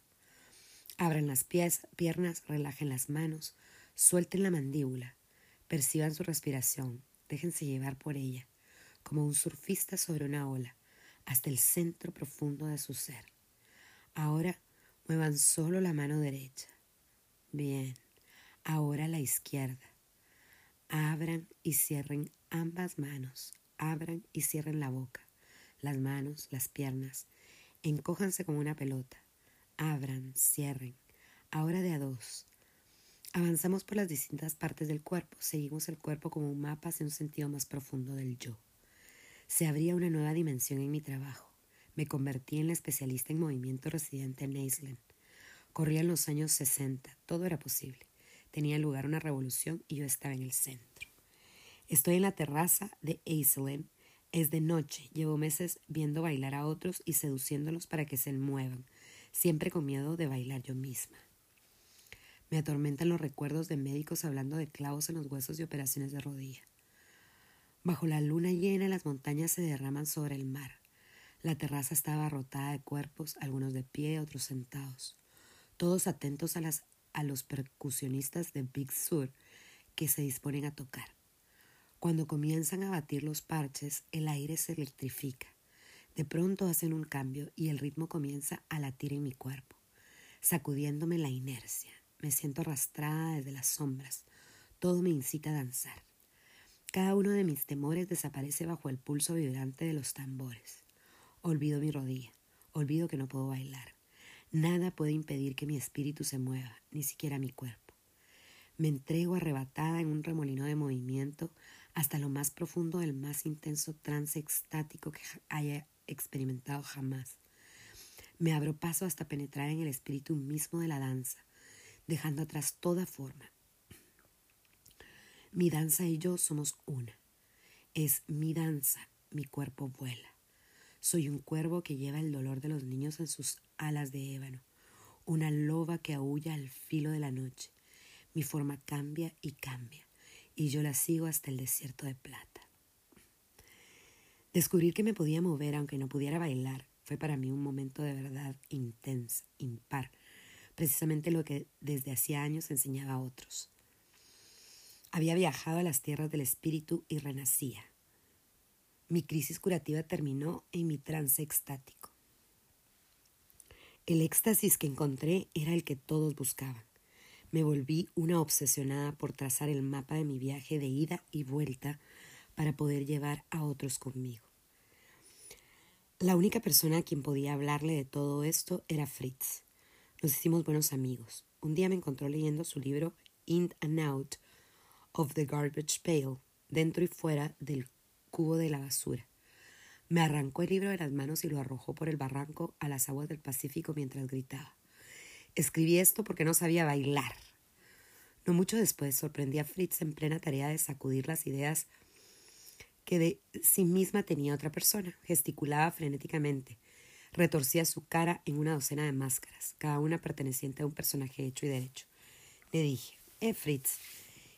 Abran las piernas, relajen las manos, suelten la mandíbula, perciban su respiración, déjense llevar por ella, como un surfista sobre una ola, hasta el centro profundo de su ser. Ahora muevan solo la mano derecha. Bien, ahora la izquierda. Abran y cierren ambas manos. Abran y cierren la boca, las manos, las piernas. Encójanse como una pelota abran, cierren. Ahora de a dos. Avanzamos por las distintas partes del cuerpo, seguimos el cuerpo como un mapa hacia un sentido más profundo del yo. Se abría una nueva dimensión en mi trabajo. Me convertí en la especialista en movimiento residente en Iceland. Corrían los años 60, todo era posible. Tenía lugar una revolución y yo estaba en el centro. Estoy en la terraza de Iceland. Es de noche. Llevo meses viendo bailar a otros y seduciéndolos para que se muevan, siempre con miedo de bailar yo misma. Me atormentan los recuerdos de médicos hablando de clavos en los huesos y operaciones de rodilla. Bajo la luna llena las montañas se derraman sobre el mar. La terraza está abarrotada de cuerpos, algunos de pie, otros sentados, todos atentos a, las, a los percusionistas de Big Sur que se disponen a tocar. Cuando comienzan a batir los parches, el aire se electrifica. De pronto hacen un cambio y el ritmo comienza a latir en mi cuerpo, sacudiéndome la inercia. Me siento arrastrada desde las sombras. Todo me incita a danzar. Cada uno de mis temores desaparece bajo el pulso vibrante de los tambores. Olvido mi rodilla, olvido que no puedo bailar. Nada puede impedir que mi espíritu se mueva, ni siquiera mi cuerpo. Me entrego arrebatada en un remolino de movimiento hasta lo más profundo del más intenso trance extático que haya experimentado jamás. Me abro paso hasta penetrar en el espíritu mismo de la danza, dejando atrás toda forma. Mi danza y yo somos una. Es mi danza, mi cuerpo vuela. Soy un cuervo que lleva el dolor de los niños en sus alas de ébano, una loba que aúlla al filo de la noche. Mi forma cambia y cambia, y yo la sigo hasta el desierto de plata. Descubrir que me podía mover aunque no pudiera bailar fue para mí un momento de verdad intenso, impar, precisamente lo que desde hacía años enseñaba a otros. Había viajado a las tierras del espíritu y renacía. Mi crisis curativa terminó en mi trance extático. El éxtasis que encontré era el que todos buscaban. Me volví una obsesionada por trazar el mapa de mi viaje de ida y vuelta para poder llevar a otros conmigo. La única persona a quien podía hablarle de todo esto era Fritz. Nos hicimos buenos amigos. Un día me encontró leyendo su libro In and Out of the Garbage Pail, dentro y fuera del cubo de la basura. Me arrancó el libro de las manos y lo arrojó por el barranco a las aguas del Pacífico mientras gritaba. Escribí esto porque no sabía bailar. No mucho después sorprendí a Fritz en plena tarea de sacudir las ideas que de sí misma tenía otra persona. Gesticulaba frenéticamente. Retorcía su cara en una docena de máscaras, cada una perteneciente a un personaje hecho y derecho. Le dije, Eh, Fritz,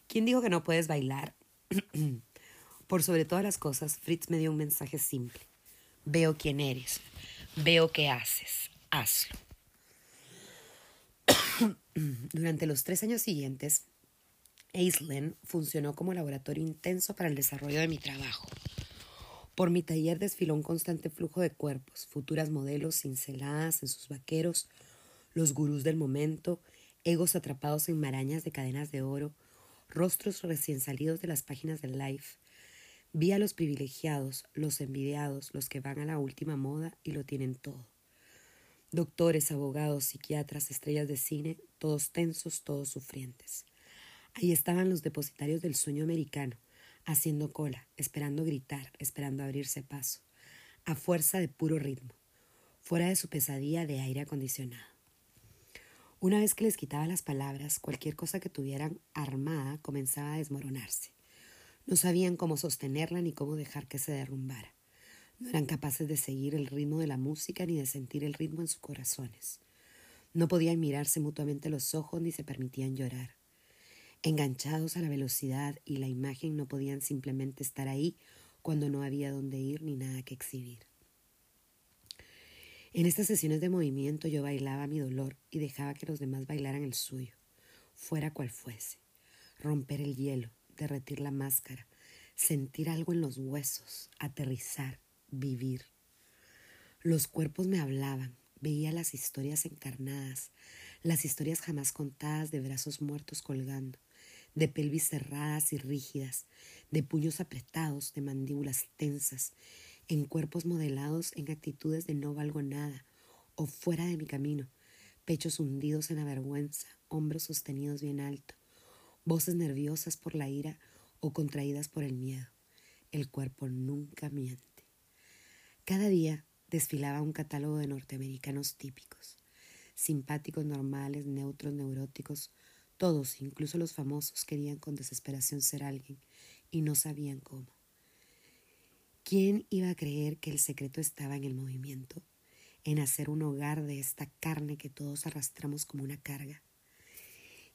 ¿quién dijo que no puedes bailar? Por sobre todas las cosas, Fritz me dio un mensaje simple. Veo quién eres. Veo qué haces. Hazlo. Durante los tres años siguientes, Aislinn funcionó como laboratorio intenso para el desarrollo de mi trabajo. Por mi taller desfiló un constante flujo de cuerpos, futuras modelos cinceladas en sus vaqueros, los gurús del momento, egos atrapados en marañas de cadenas de oro, rostros recién salidos de las páginas del Life. Vi a los privilegiados, los envidiados, los que van a la última moda y lo tienen todo. Doctores, abogados, psiquiatras, estrellas de cine, todos tensos, todos sufrientes. Ahí estaban los depositarios del sueño americano, haciendo cola, esperando gritar, esperando abrirse paso, a fuerza de puro ritmo, fuera de su pesadilla de aire acondicionado. Una vez que les quitaba las palabras, cualquier cosa que tuvieran armada comenzaba a desmoronarse. No sabían cómo sostenerla ni cómo dejar que se derrumbara. No eran capaces de seguir el ritmo de la música ni de sentir el ritmo en sus corazones. No podían mirarse mutuamente los ojos ni se permitían llorar. Enganchados a la velocidad y la imagen no podían simplemente estar ahí cuando no había dónde ir ni nada que exhibir. En estas sesiones de movimiento yo bailaba mi dolor y dejaba que los demás bailaran el suyo, fuera cual fuese. Romper el hielo, derretir la máscara, sentir algo en los huesos, aterrizar, vivir. Los cuerpos me hablaban, veía las historias encarnadas, las historias jamás contadas de brazos muertos colgando, de pelvis cerradas y rígidas, de puños apretados, de mandíbulas tensas, en cuerpos modelados en actitudes de no valgo nada o fuera de mi camino, pechos hundidos en la vergüenza, hombros sostenidos bien alto, voces nerviosas por la ira o contraídas por el miedo. El cuerpo nunca miente. Cada día desfilaba un catálogo de norteamericanos típicos, simpáticos, normales, neutros, neuróticos, todos, incluso los famosos, querían con desesperación ser alguien y no sabían cómo. ¿Quién iba a creer que el secreto estaba en el movimiento, en hacer un hogar de esta carne que todos arrastramos como una carga?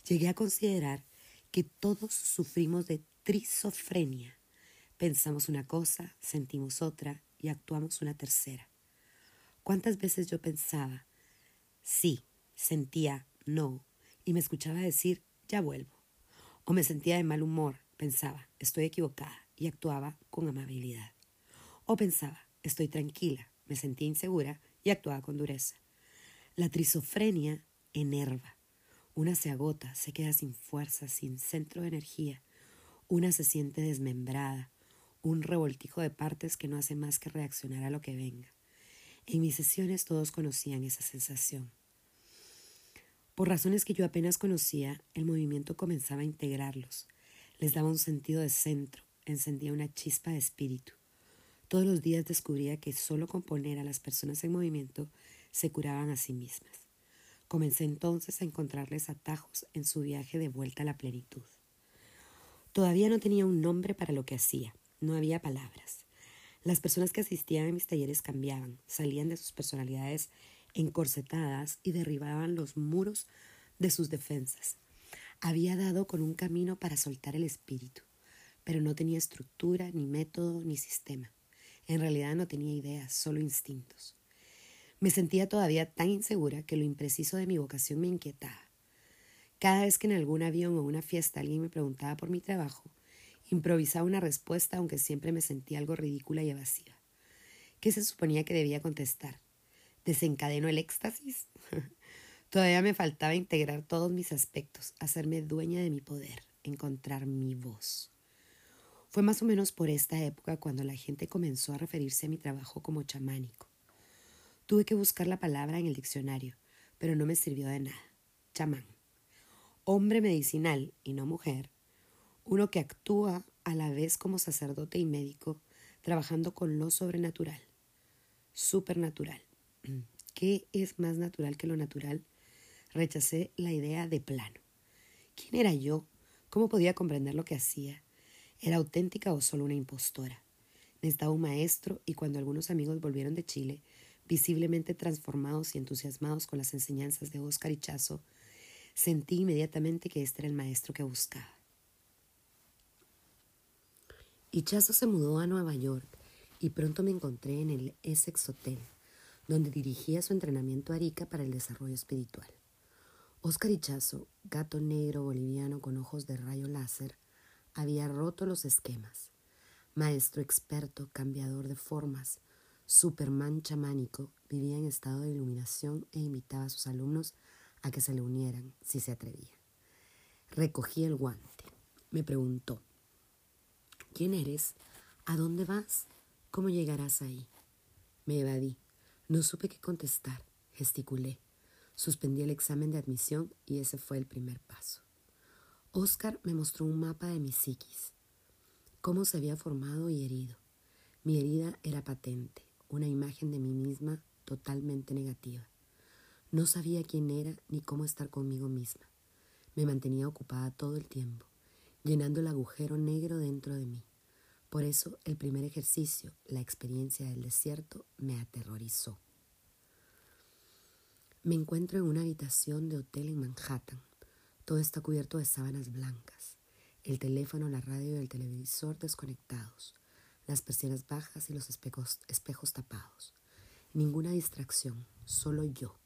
Llegué a considerar que todos sufrimos de trisofrenia. Pensamos una cosa, sentimos otra y actuamos una tercera. ¿Cuántas veces yo pensaba, sí, sentía, no, y me escuchaba decir, ya vuelvo. O me sentía de mal humor, pensaba, estoy equivocada, y actuaba con amabilidad. O pensaba, estoy tranquila, me sentía insegura y actuaba con dureza. La trisofrenia enerva. Una se agota, se queda sin fuerza, sin centro de energía. Una se siente desmembrada, un revoltijo de partes que no hace más que reaccionar a lo que venga. En mis sesiones todos conocían esa sensación. Por razones que yo apenas conocía, el movimiento comenzaba a integrarlos. Les daba un sentido de centro, encendía una chispa de espíritu. Todos los días descubría que solo con poner a las personas en movimiento se curaban a sí mismas. Comencé entonces a encontrarles atajos en su viaje de vuelta a la plenitud. Todavía no tenía un nombre para lo que hacía, no había palabras. Las personas que asistían a mis talleres cambiaban, salían de sus personalidades encorsetadas y derribaban los muros de sus defensas. Había dado con un camino para soltar el espíritu, pero no tenía estructura, ni método, ni sistema. En realidad no tenía ideas, solo instintos. Me sentía todavía tan insegura que lo impreciso de mi vocación me inquietaba. Cada vez que en algún avión o una fiesta alguien me preguntaba por mi trabajo, improvisaba una respuesta aunque siempre me sentía algo ridícula y evasiva. ¿Qué se suponía que debía contestar? desencadeno el éxtasis. Todavía me faltaba integrar todos mis aspectos, hacerme dueña de mi poder, encontrar mi voz. Fue más o menos por esta época cuando la gente comenzó a referirse a mi trabajo como chamánico. Tuve que buscar la palabra en el diccionario, pero no me sirvió de nada. Chamán. Hombre medicinal y no mujer. Uno que actúa a la vez como sacerdote y médico, trabajando con lo sobrenatural. Supernatural. ¿Qué es más natural que lo natural? Rechacé la idea de plano. ¿Quién era yo? ¿Cómo podía comprender lo que hacía? ¿Era auténtica o solo una impostora? Necesitaba un maestro y cuando algunos amigos volvieron de Chile, visiblemente transformados y entusiasmados con las enseñanzas de Oscar Ichazo, Sentí inmediatamente que este era el maestro que buscaba. Ichazo se mudó a Nueva York y pronto me encontré en el Essex Hotel, donde dirigía su entrenamiento Arica para el desarrollo espiritual. Oscar Ichazo, gato negro boliviano con ojos de rayo láser, había roto los esquemas. Maestro experto, cambiador de formas, Superman chamánico, vivía en estado de iluminación e invitaba a sus alumnos a que se le unieran si se atrevía. Recogí el guante. Me preguntó, ¿quién eres? ¿A dónde vas? ¿Cómo llegarás ahí? Me evadí. No supe qué contestar. Gesticulé. Suspendí el examen de admisión y ese fue el primer paso. Oscar me mostró un mapa de mi psiquis, cómo se había formado y herido. Mi herida era patente, una imagen de mí misma totalmente negativa. No sabía quién era ni cómo estar conmigo misma. Me mantenía ocupada todo el tiempo, llenando el agujero negro dentro de mí. Por eso el primer ejercicio, la experiencia del desierto, me aterrorizó. Me encuentro en una habitación de hotel en Manhattan. Todo está cubierto de sábanas blancas, el teléfono, la radio y el televisor desconectados, las persianas bajas y los espejos, tapados. Ninguna distracción, solo yo.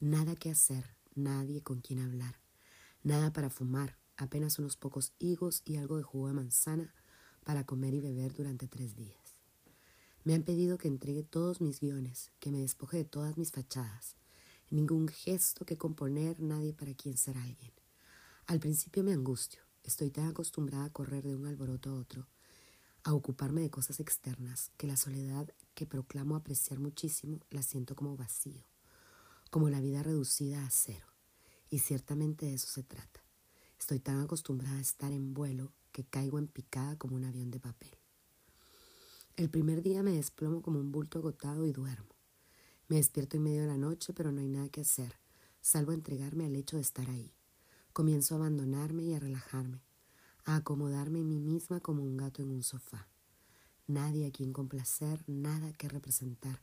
Nada que hacer, nadie con quien hablar. Nada para fumar, apenas unos pocos higos y algo de jugo de manzana para comer y beber durante tres días. Me han pedido que entregue todos mis guiones, que me despoje de todas mis fachadas. Ningún gesto que componer, nadie para quien ser alguien. Al principio me angustio. Estoy tan acostumbrada a correr de un alboroto a otro, a ocuparme de cosas externas, que la soledad que proclamo apreciar muchísimo la siento como vacío, como la vida reducida a cero. Y ciertamente de eso se trata. Estoy tan acostumbrada a estar en vuelo que caigo en picada como un avión de papel. El primer día me desplomo como un bulto agotado y duermo. Me despierto en medio de la noche, pero no hay nada que hacer, salvo entregarme al hecho de estar ahí. Comienzo a abandonarme y a relajarme, a acomodarme en mí misma como un gato en un sofá. Nadie a quien complacer, nada que representar,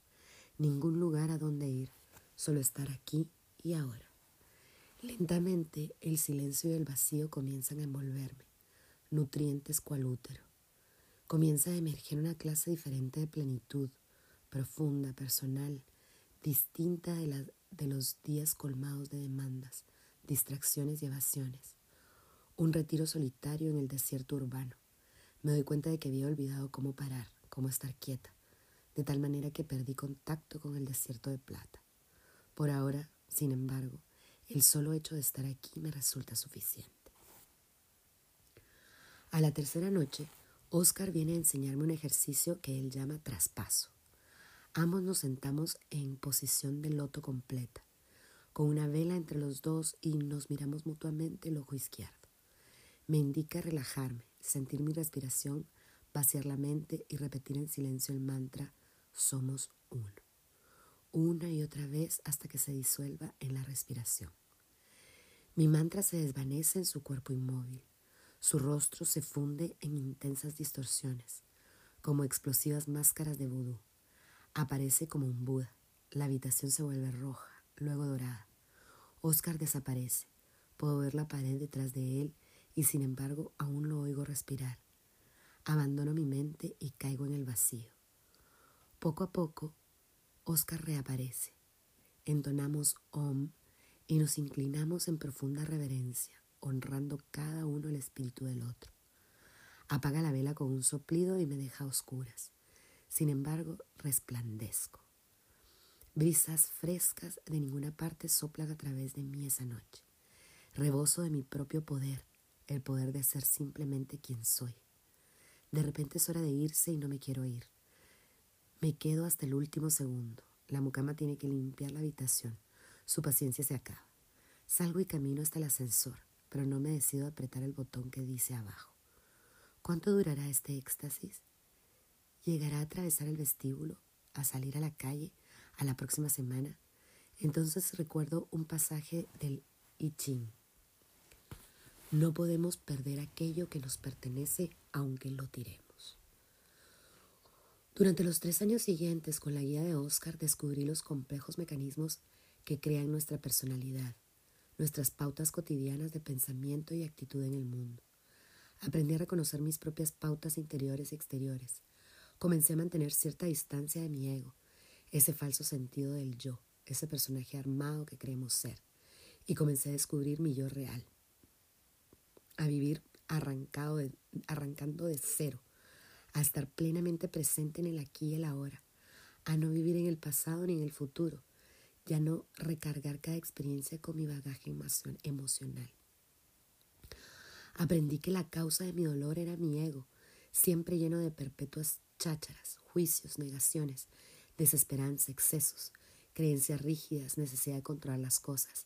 ningún lugar a donde ir, solo estar aquí y ahora. Lentamente el silencio y el vacío comienzan a envolverme, nutrientes cual útero. Comienza a emerger una clase diferente de plenitud, profunda, personal, distinta de, la, de los días colmados de demandas, distracciones y evasiones. Un retiro solitario en el desierto urbano. Me doy cuenta de que había olvidado cómo parar, cómo estar quieta, de tal manera que perdí contacto con el desierto de plata. Por ahora, sin embargo, el solo hecho de estar aquí me resulta suficiente. A la tercera noche, Oscar viene a enseñarme un ejercicio que él llama traspaso. Ambos nos sentamos en posición de loto completa con una vela entre los dos y nos miramos mutuamente el ojo izquierdo. Me indica relajarme, sentir mi respiración, vaciar la mente y repetir en silencio el mantra somos uno, una y otra vez hasta que se disuelva en la respiración. Mi mantra se desvanece en su cuerpo inmóvil, su rostro se funde en intensas distorsiones, como explosivas máscaras de vudú. Aparece como un Buda, la habitación se vuelve roja, luego dorada. Oscar desaparece. Puedo ver la pared detrás de él y sin embargo aún lo oigo respirar. Abandono mi mente y caigo en el vacío. Poco a poco, Oscar reaparece. Entonamos Om y nos inclinamos en profunda reverencia, honrando cada uno el espíritu del otro. Apaga la vela con un soplido y me deja oscuras. Sin embargo, resplandezco. Brisas frescas de ninguna parte soplan a través de mí esa noche. Rebozo de mi propio poder, el poder de ser simplemente quien soy. De repente es hora de irse y no me quiero ir. Me quedo hasta el último segundo. La mucama tiene que limpiar la habitación. Su paciencia se acaba. Salgo y camino hasta el ascensor, pero no me decido a apretar el botón que dice abajo. ¿Cuánto durará este éxtasis? ¿Llegará a atravesar el vestíbulo, a salir a la calle a la próxima semana, entonces recuerdo un pasaje del I Ching. No podemos perder aquello que nos pertenece aunque lo tiremos. Durante los tres años siguientes, con la guía de Oscar, descubrí los complejos mecanismos que crean nuestra personalidad, nuestras pautas cotidianas de pensamiento y actitud en el mundo. Aprendí a reconocer mis propias pautas interiores y exteriores. Comencé a mantener cierta distancia de mi ego, ese falso sentido del yo, ese personaje armado que creemos ser. Y comencé a descubrir mi yo real, a vivir arrancado de, arrancando de cero, a estar plenamente presente en el aquí y el ahora, a no vivir en el pasado ni en el futuro, ya no recargar cada experiencia con mi bagaje emocional. Aprendí que la causa de mi dolor era mi ego, siempre lleno de perpetuas chácharas, juicios, negaciones, desesperanza, excesos, creencias rígidas, necesidad de controlar las cosas.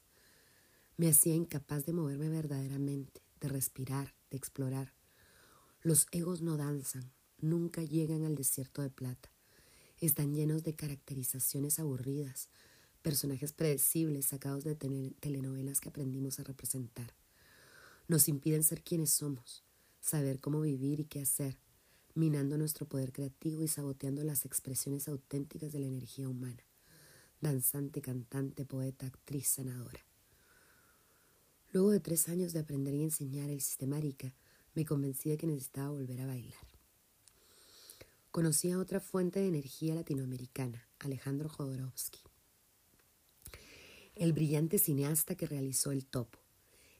Me hacía incapaz de moverme verdaderamente, de respirar, de explorar. Los egos no danzan, nunca llegan al desierto de plata. Están llenos de caracterizaciones aburridas, personajes predecibles sacados de telenovelas que aprendimos a representar nos impiden ser quienes somos, saber cómo vivir y qué hacer, minando nuestro poder creativo y saboteando las expresiones auténticas de la energía humana. Danzante, cantante, poeta, actriz, sanadora. Luego de tres años de aprender y enseñar el sistema Arica, me convencí de que necesitaba volver a bailar. Conocí a otra fuente de energía latinoamericana, Alejandro Jodorowsky, el brillante cineasta que realizó El Topo,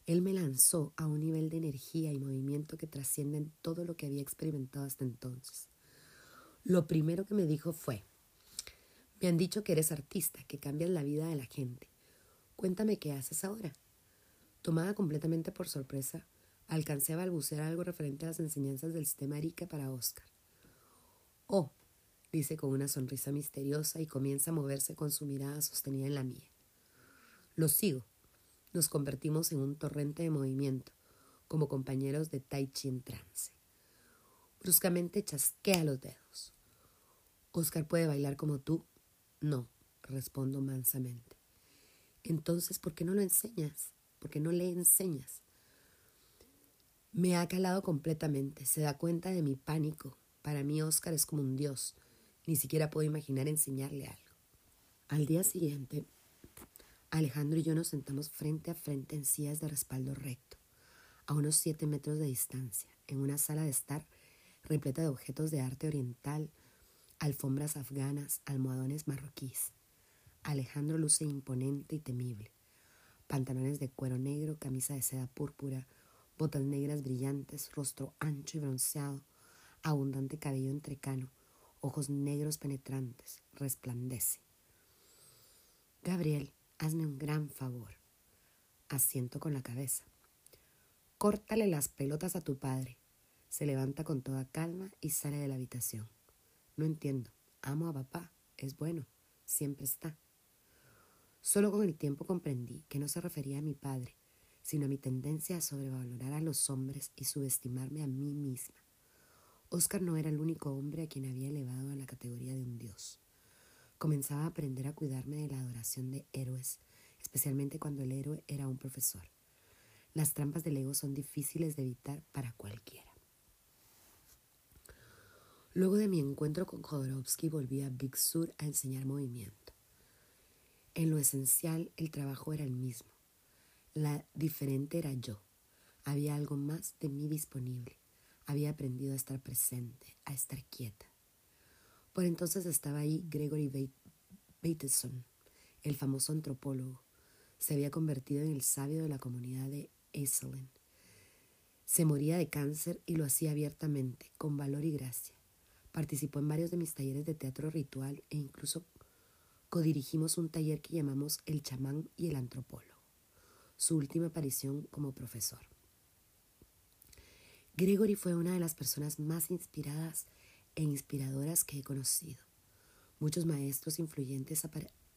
él me lanzó a un nivel de energía y movimiento que trascienden todo lo que había experimentado hasta entonces. Lo primero que me dijo fue, me han dicho que eres artista, que cambias la vida de la gente. Cuéntame qué haces ahora. Tomada completamente por sorpresa, alcancé a balbucear algo referente a las enseñanzas del sistema Arica para Oscar. Oh, dice con una sonrisa misteriosa y comienza a moverse con su mirada sostenida en la mía. Lo sigo nos convertimos en un torrente de movimiento, como compañeros de Tai Chi en trance. Bruscamente chasquea los dedos. ¿Oscar puede bailar como tú? No, respondo mansamente. Entonces, ¿por qué no lo enseñas? ¿Por qué no le enseñas? Me ha calado completamente, se da cuenta de mi pánico. Para mí Oscar es como un dios, ni siquiera puedo imaginar enseñarle algo. Al día siguiente Alejandro y yo nos sentamos frente a frente en sillas de respaldo recto, a unos siete metros de distancia, en una sala de estar repleta de objetos de arte oriental, alfombras afganas, almohadones marroquíes. Alejandro luce imponente y temible. Pantalones de cuero negro, camisa de seda púrpura, botas negras brillantes, rostro ancho y bronceado, abundante cabello entrecano, ojos negros penetrantes, resplandece. Gabriel, hazme un gran favor. Asiento con la cabeza. Córtale las pelotas a tu padre. Se levanta con toda calma y sale de la habitación. No entiendo. Amo a papá. Es bueno. Siempre está. Solo con el tiempo comprendí que no se refería a mi padre, sino a mi tendencia a sobrevalorar a los hombres y subestimarme a mí misma. Oscar no era el único hombre a quien había elevado a la categoría de un dios. Comenzaba a aprender a cuidarme de la adoración de héroes, especialmente cuando el héroe era un profesor. Las trampas del ego son difíciles de evitar para cualquiera. Luego de mi encuentro con Jodorowsky volví a Big Sur a enseñar movimiento. En lo esencial el trabajo era el mismo. La diferente era yo. Había algo más de mí disponible. Había aprendido a estar presente, a estar quieta. Por entonces estaba ahí Gregory Bateson, el famoso antropólogo. Se había convertido en el sabio de la comunidad de Esalen. Se moría de cáncer y lo hacía abiertamente, con valor y gracia. Participó en varios de mis talleres de teatro ritual e incluso codirigimos un taller que llamamos El chamán y el antropólogo, su última aparición como profesor. Gregory fue una de las personas más inspiradas e inspiradoras que he conocido. Muchos maestros influyentes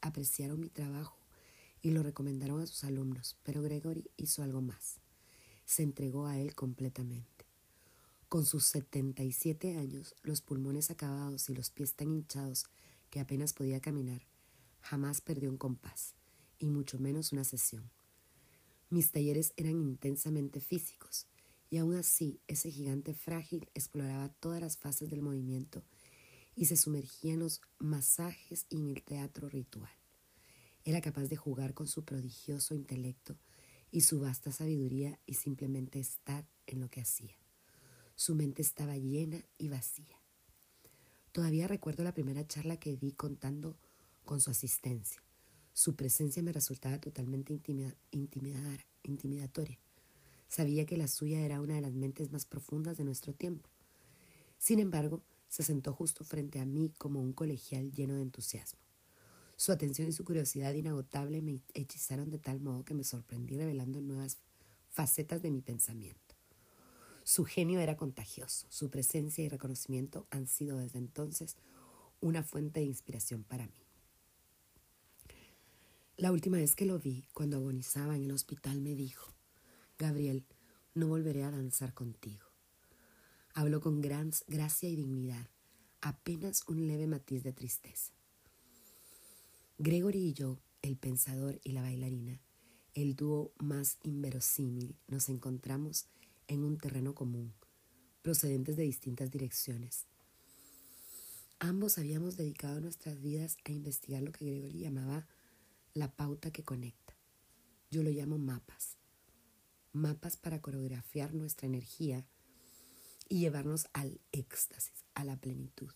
apreciaron mi trabajo y lo recomendaron a sus alumnos, pero Gregory hizo algo más. Se entregó a él completamente. Con sus 77 años, los pulmones acabados y los pies tan hinchados que apenas podía caminar, jamás perdió un compás, y mucho menos una sesión. Mis talleres eran intensamente físicos, y aún así ese gigante frágil exploraba todas las fases del movimiento y se sumergía en los masajes y en el teatro ritual. Era capaz de jugar con su prodigioso intelecto y su vasta sabiduría y simplemente estar en lo que hacía. Su mente estaba llena y vacía. Todavía recuerdo la primera charla que di contando con su asistencia. Su presencia me resultaba totalmente intimidatoria. Sabía que la suya era una de las mentes más profundas de nuestro tiempo. Sin embargo, se sentó justo frente a mí como un colegial lleno de entusiasmo. Su atención y su curiosidad inagotable me hechizaron de tal modo que me sorprendí revelando nuevas facetas de mi pensamiento. Su genio era contagioso, su presencia y reconocimiento han sido desde entonces una fuente de inspiración para mí. La última vez que lo vi, cuando agonizaba en el hospital, me dijo, Gabriel, no volveré a danzar contigo. Habló con gran gracia y dignidad, apenas un leve matiz de tristeza. Gregory y yo, el pensador y la bailarina, el dúo más inverosímil, nos encontramos en un terreno común, procedentes de distintas direcciones. Ambos habíamos dedicado nuestras vidas a investigar lo que Gregory llamaba la pauta que conecta. Yo lo llamo mapas. Mapas para coreografiar nuestra energía y llevarnos al éxtasis, a la plenitud.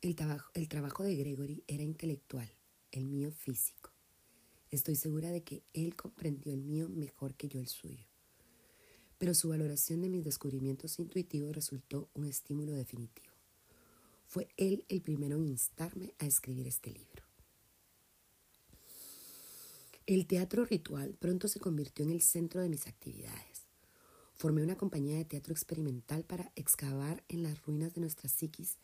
El trabajo, el trabajo de Gregory era intelectual, el mío físico. Estoy segura de que él comprendió el mío mejor que yo el suyo pero su valoración de mis descubrimientos intuitivos resultó un estímulo definitivo. Fue él el primero en instarme a escribir este libro. El teatro ritual pronto se convirtió en el centro de mis actividades. Formé una compañía de teatro experimental para excavar en las ruinas de nuestras psiquis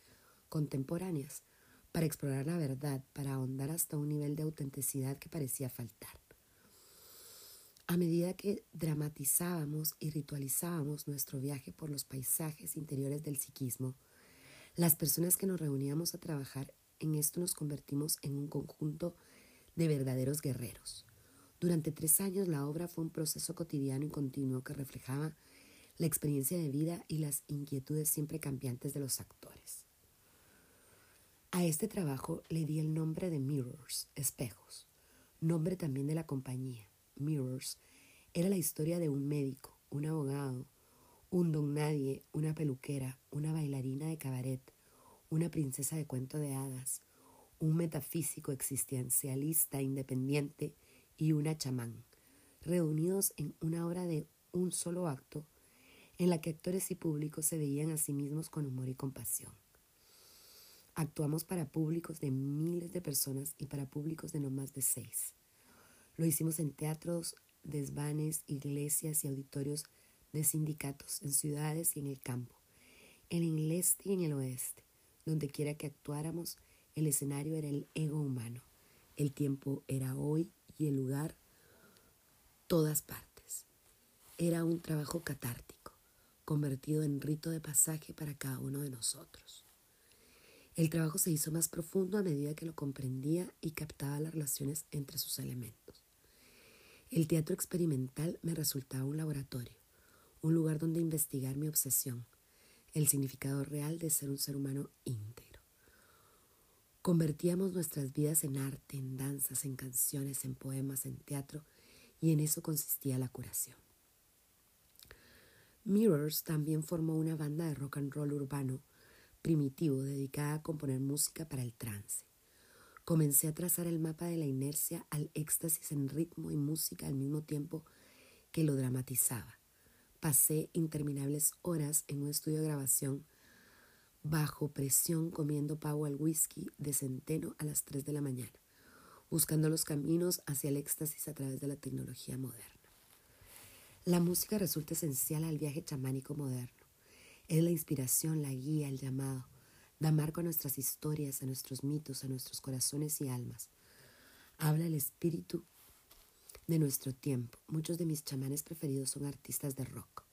contemporáneas, para explorar la verdad, para ahondar hasta un nivel de autenticidad que parecía faltar. A medida que dramatizábamos y ritualizábamos nuestro viaje por los paisajes interiores del psiquismo, las personas que nos reuníamos a trabajar en esto nos convertimos en un conjunto de verdaderos guerreros. Durante tres años la obra fue un proceso cotidiano y continuo que reflejaba la experiencia de vida y las inquietudes siempre cambiantes de los actores. A este trabajo le di el nombre de Mirrors, espejos, nombre también de la compañía. Mirrors era la historia de un médico, un abogado, un don nadie, una peluquera, una bailarina de cabaret, una princesa de cuento de hadas, un metafísico existencialista independiente y una chamán, reunidos en una obra de un solo acto en la que actores y públicos se veían a sí mismos con humor y compasión. Actuamos para públicos de miles de personas y para públicos de no más de seis. Lo hicimos en teatros, desvanes, iglesias y auditorios de sindicatos, en ciudades y en el campo, en el este y en el oeste. Donde quiera que actuáramos, el escenario era el ego humano. El tiempo era hoy y el lugar todas partes. Era un trabajo catártico, convertido en rito de pasaje para cada uno de nosotros. El trabajo se hizo más profundo a medida que lo comprendía y captaba las relaciones entre sus elementos. El teatro experimental me resultaba un laboratorio, un lugar donde investigar mi obsesión, el significado real de ser un ser humano íntegro. Convertíamos nuestras vidas en arte, en danzas, en canciones, en poemas, en teatro, y en eso consistía la curación. Mirrors también formó una banda de rock and roll urbano primitivo dedicada a componer música para el trance. Comencé a trazar el mapa de la inercia al éxtasis en ritmo y música al mismo tiempo que lo dramatizaba. Pasé interminables horas en un estudio de grabación bajo presión comiendo pavo al whisky de centeno a las 3 de la mañana, buscando los caminos hacia el éxtasis a través de la tecnología moderna. La música resulta esencial al viaje chamánico moderno. Es la inspiración, la guía, el llamado da marco a nuestras historias, a nuestros mitos, a nuestros corazones y almas. Habla el espíritu de nuestro tiempo. Muchos de mis chamanes preferidos son artistas de rock.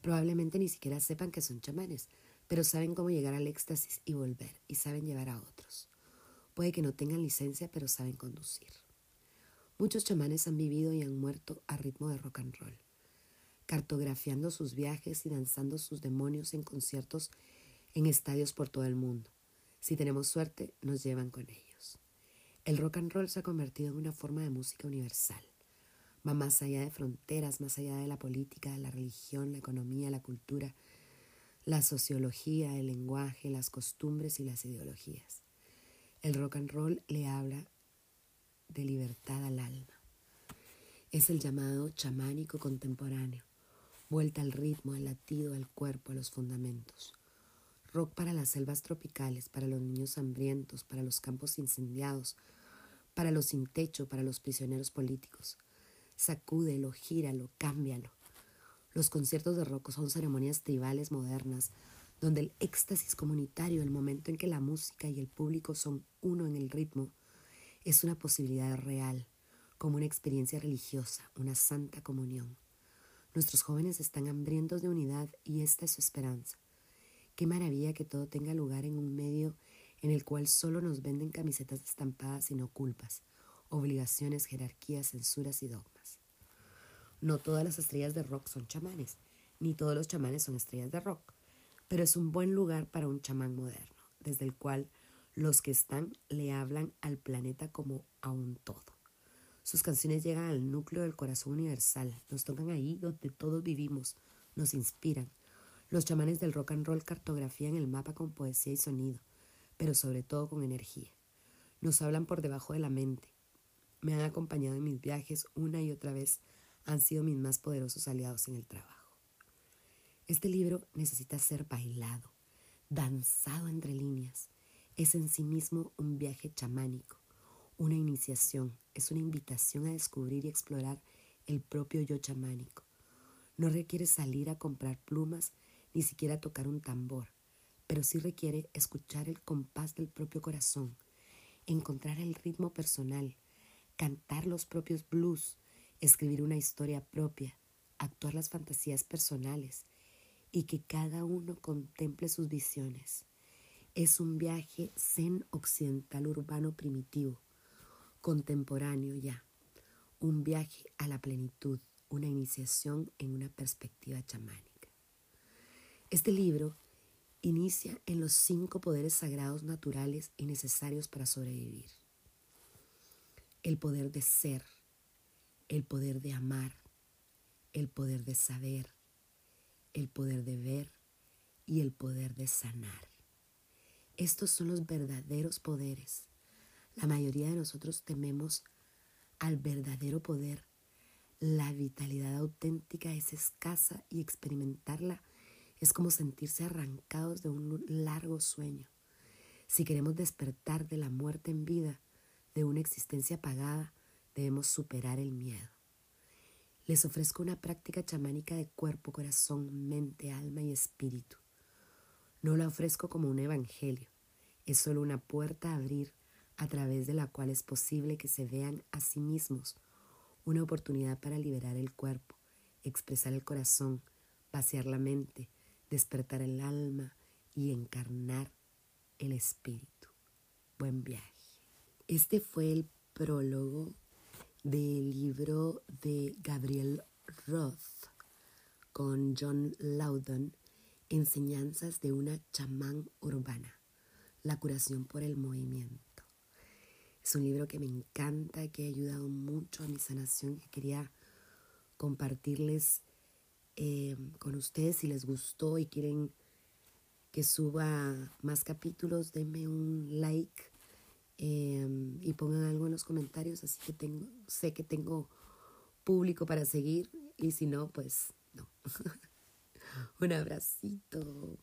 Probablemente ni siquiera sepan que son chamanes, pero saben cómo llegar al éxtasis y volver, y saben llevar a otros. Puede que no tengan licencia, pero saben conducir. Muchos chamanes han vivido y han muerto a ritmo de rock and roll, cartografiando sus viajes y danzando sus demonios en conciertos en estadios por todo el mundo. Si tenemos suerte, nos llevan con ellos. El rock and roll se ha convertido en una forma de música universal. Va más allá de fronteras, más allá de la política, la religión, la economía, la cultura, la sociología, el lenguaje, las costumbres y las ideologías. El rock and roll le habla de libertad al alma. Es el llamado chamánico contemporáneo, vuelta al ritmo, al latido, al cuerpo, a los fundamentos. Rock para las selvas tropicales, para los niños hambrientos, para los campos incendiados, para los sin techo, para los prisioneros políticos. Sacúdelo, gíralo, cámbialo. Los conciertos de rock son ceremonias tribales modernas, donde el éxtasis comunitario, el momento en que la música y el público son uno en el ritmo, es una posibilidad real, como una experiencia religiosa, una santa comunión. Nuestros jóvenes están hambrientos de unidad y esta es su esperanza. Qué maravilla que todo tenga lugar en un medio en el cual solo nos venden camisetas estampadas y no culpas, obligaciones, jerarquías, censuras y dogmas. No todas las estrellas de rock son chamanes, ni todos los chamanes son estrellas de rock, pero es un buen lugar para un chamán moderno, desde el cual los que están le hablan al planeta como a un todo. Sus canciones llegan al núcleo del corazón universal, nos tocan ahí donde todos vivimos, nos inspiran. Los chamanes del rock and roll cartografían el mapa con poesía y sonido, pero sobre todo con energía. Nos hablan por debajo de la mente. Me han acompañado en mis viajes una y otra vez, han sido mis más poderosos aliados en el trabajo. Este libro necesita ser bailado, danzado entre líneas. Es en sí mismo un viaje chamánico una iniciación, es una invitación a descubrir y explorar el propio yo chamánico. No requiere salir a comprar plumas ni siquiera tocar un tambor, pero sí requiere escuchar el compás del propio corazón, encontrar el ritmo personal, cantar los propios blues, escribir una historia propia, actuar las fantasías personales y que cada uno contemple sus visiones. Es un viaje zen occidental urbano primitivo contemporáneo ya, un viaje a la plenitud, una iniciación en una perspectiva chamánica. Este libro inicia en los cinco poderes sagrados naturales y necesarios para sobrevivir. El poder de ser, el poder de amar, el poder de saber, el poder de ver y el poder de sanar. Estos son los verdaderos poderes la mayoría de nosotros tememos al verdadero poder. La vitalidad auténtica es escasa y experimentarla es como sentirse arrancados de un largo sueño. Si queremos despertar de la muerte en vida, de una existencia apagada, debemos superar el miedo. Les ofrezco una práctica chamánica de cuerpo, corazón, mente, alma y espíritu. No la ofrezco como un evangelio, es solo una puerta a abrir a través de la cual es posible que se vean a sí mismos, una oportunidad para liberar el cuerpo, expresar el corazón, vaciar la mente, despertar el alma y encarnar el espíritu. Buen viaje. Este fue el prólogo del libro de Gabriel Roth con John Loudon, Enseñanzas de una chamán urbana, la curación por el movimiento. Es un libro que me encanta, que ha ayudado mucho a mi sanación, que quería compartirles eh, con ustedes si les gustó y quieren que suba más capítulos, denme un like em, y pongan algo en los comentarios, así que tengo, sé que tengo público para seguir y si no, pues no. un abracito.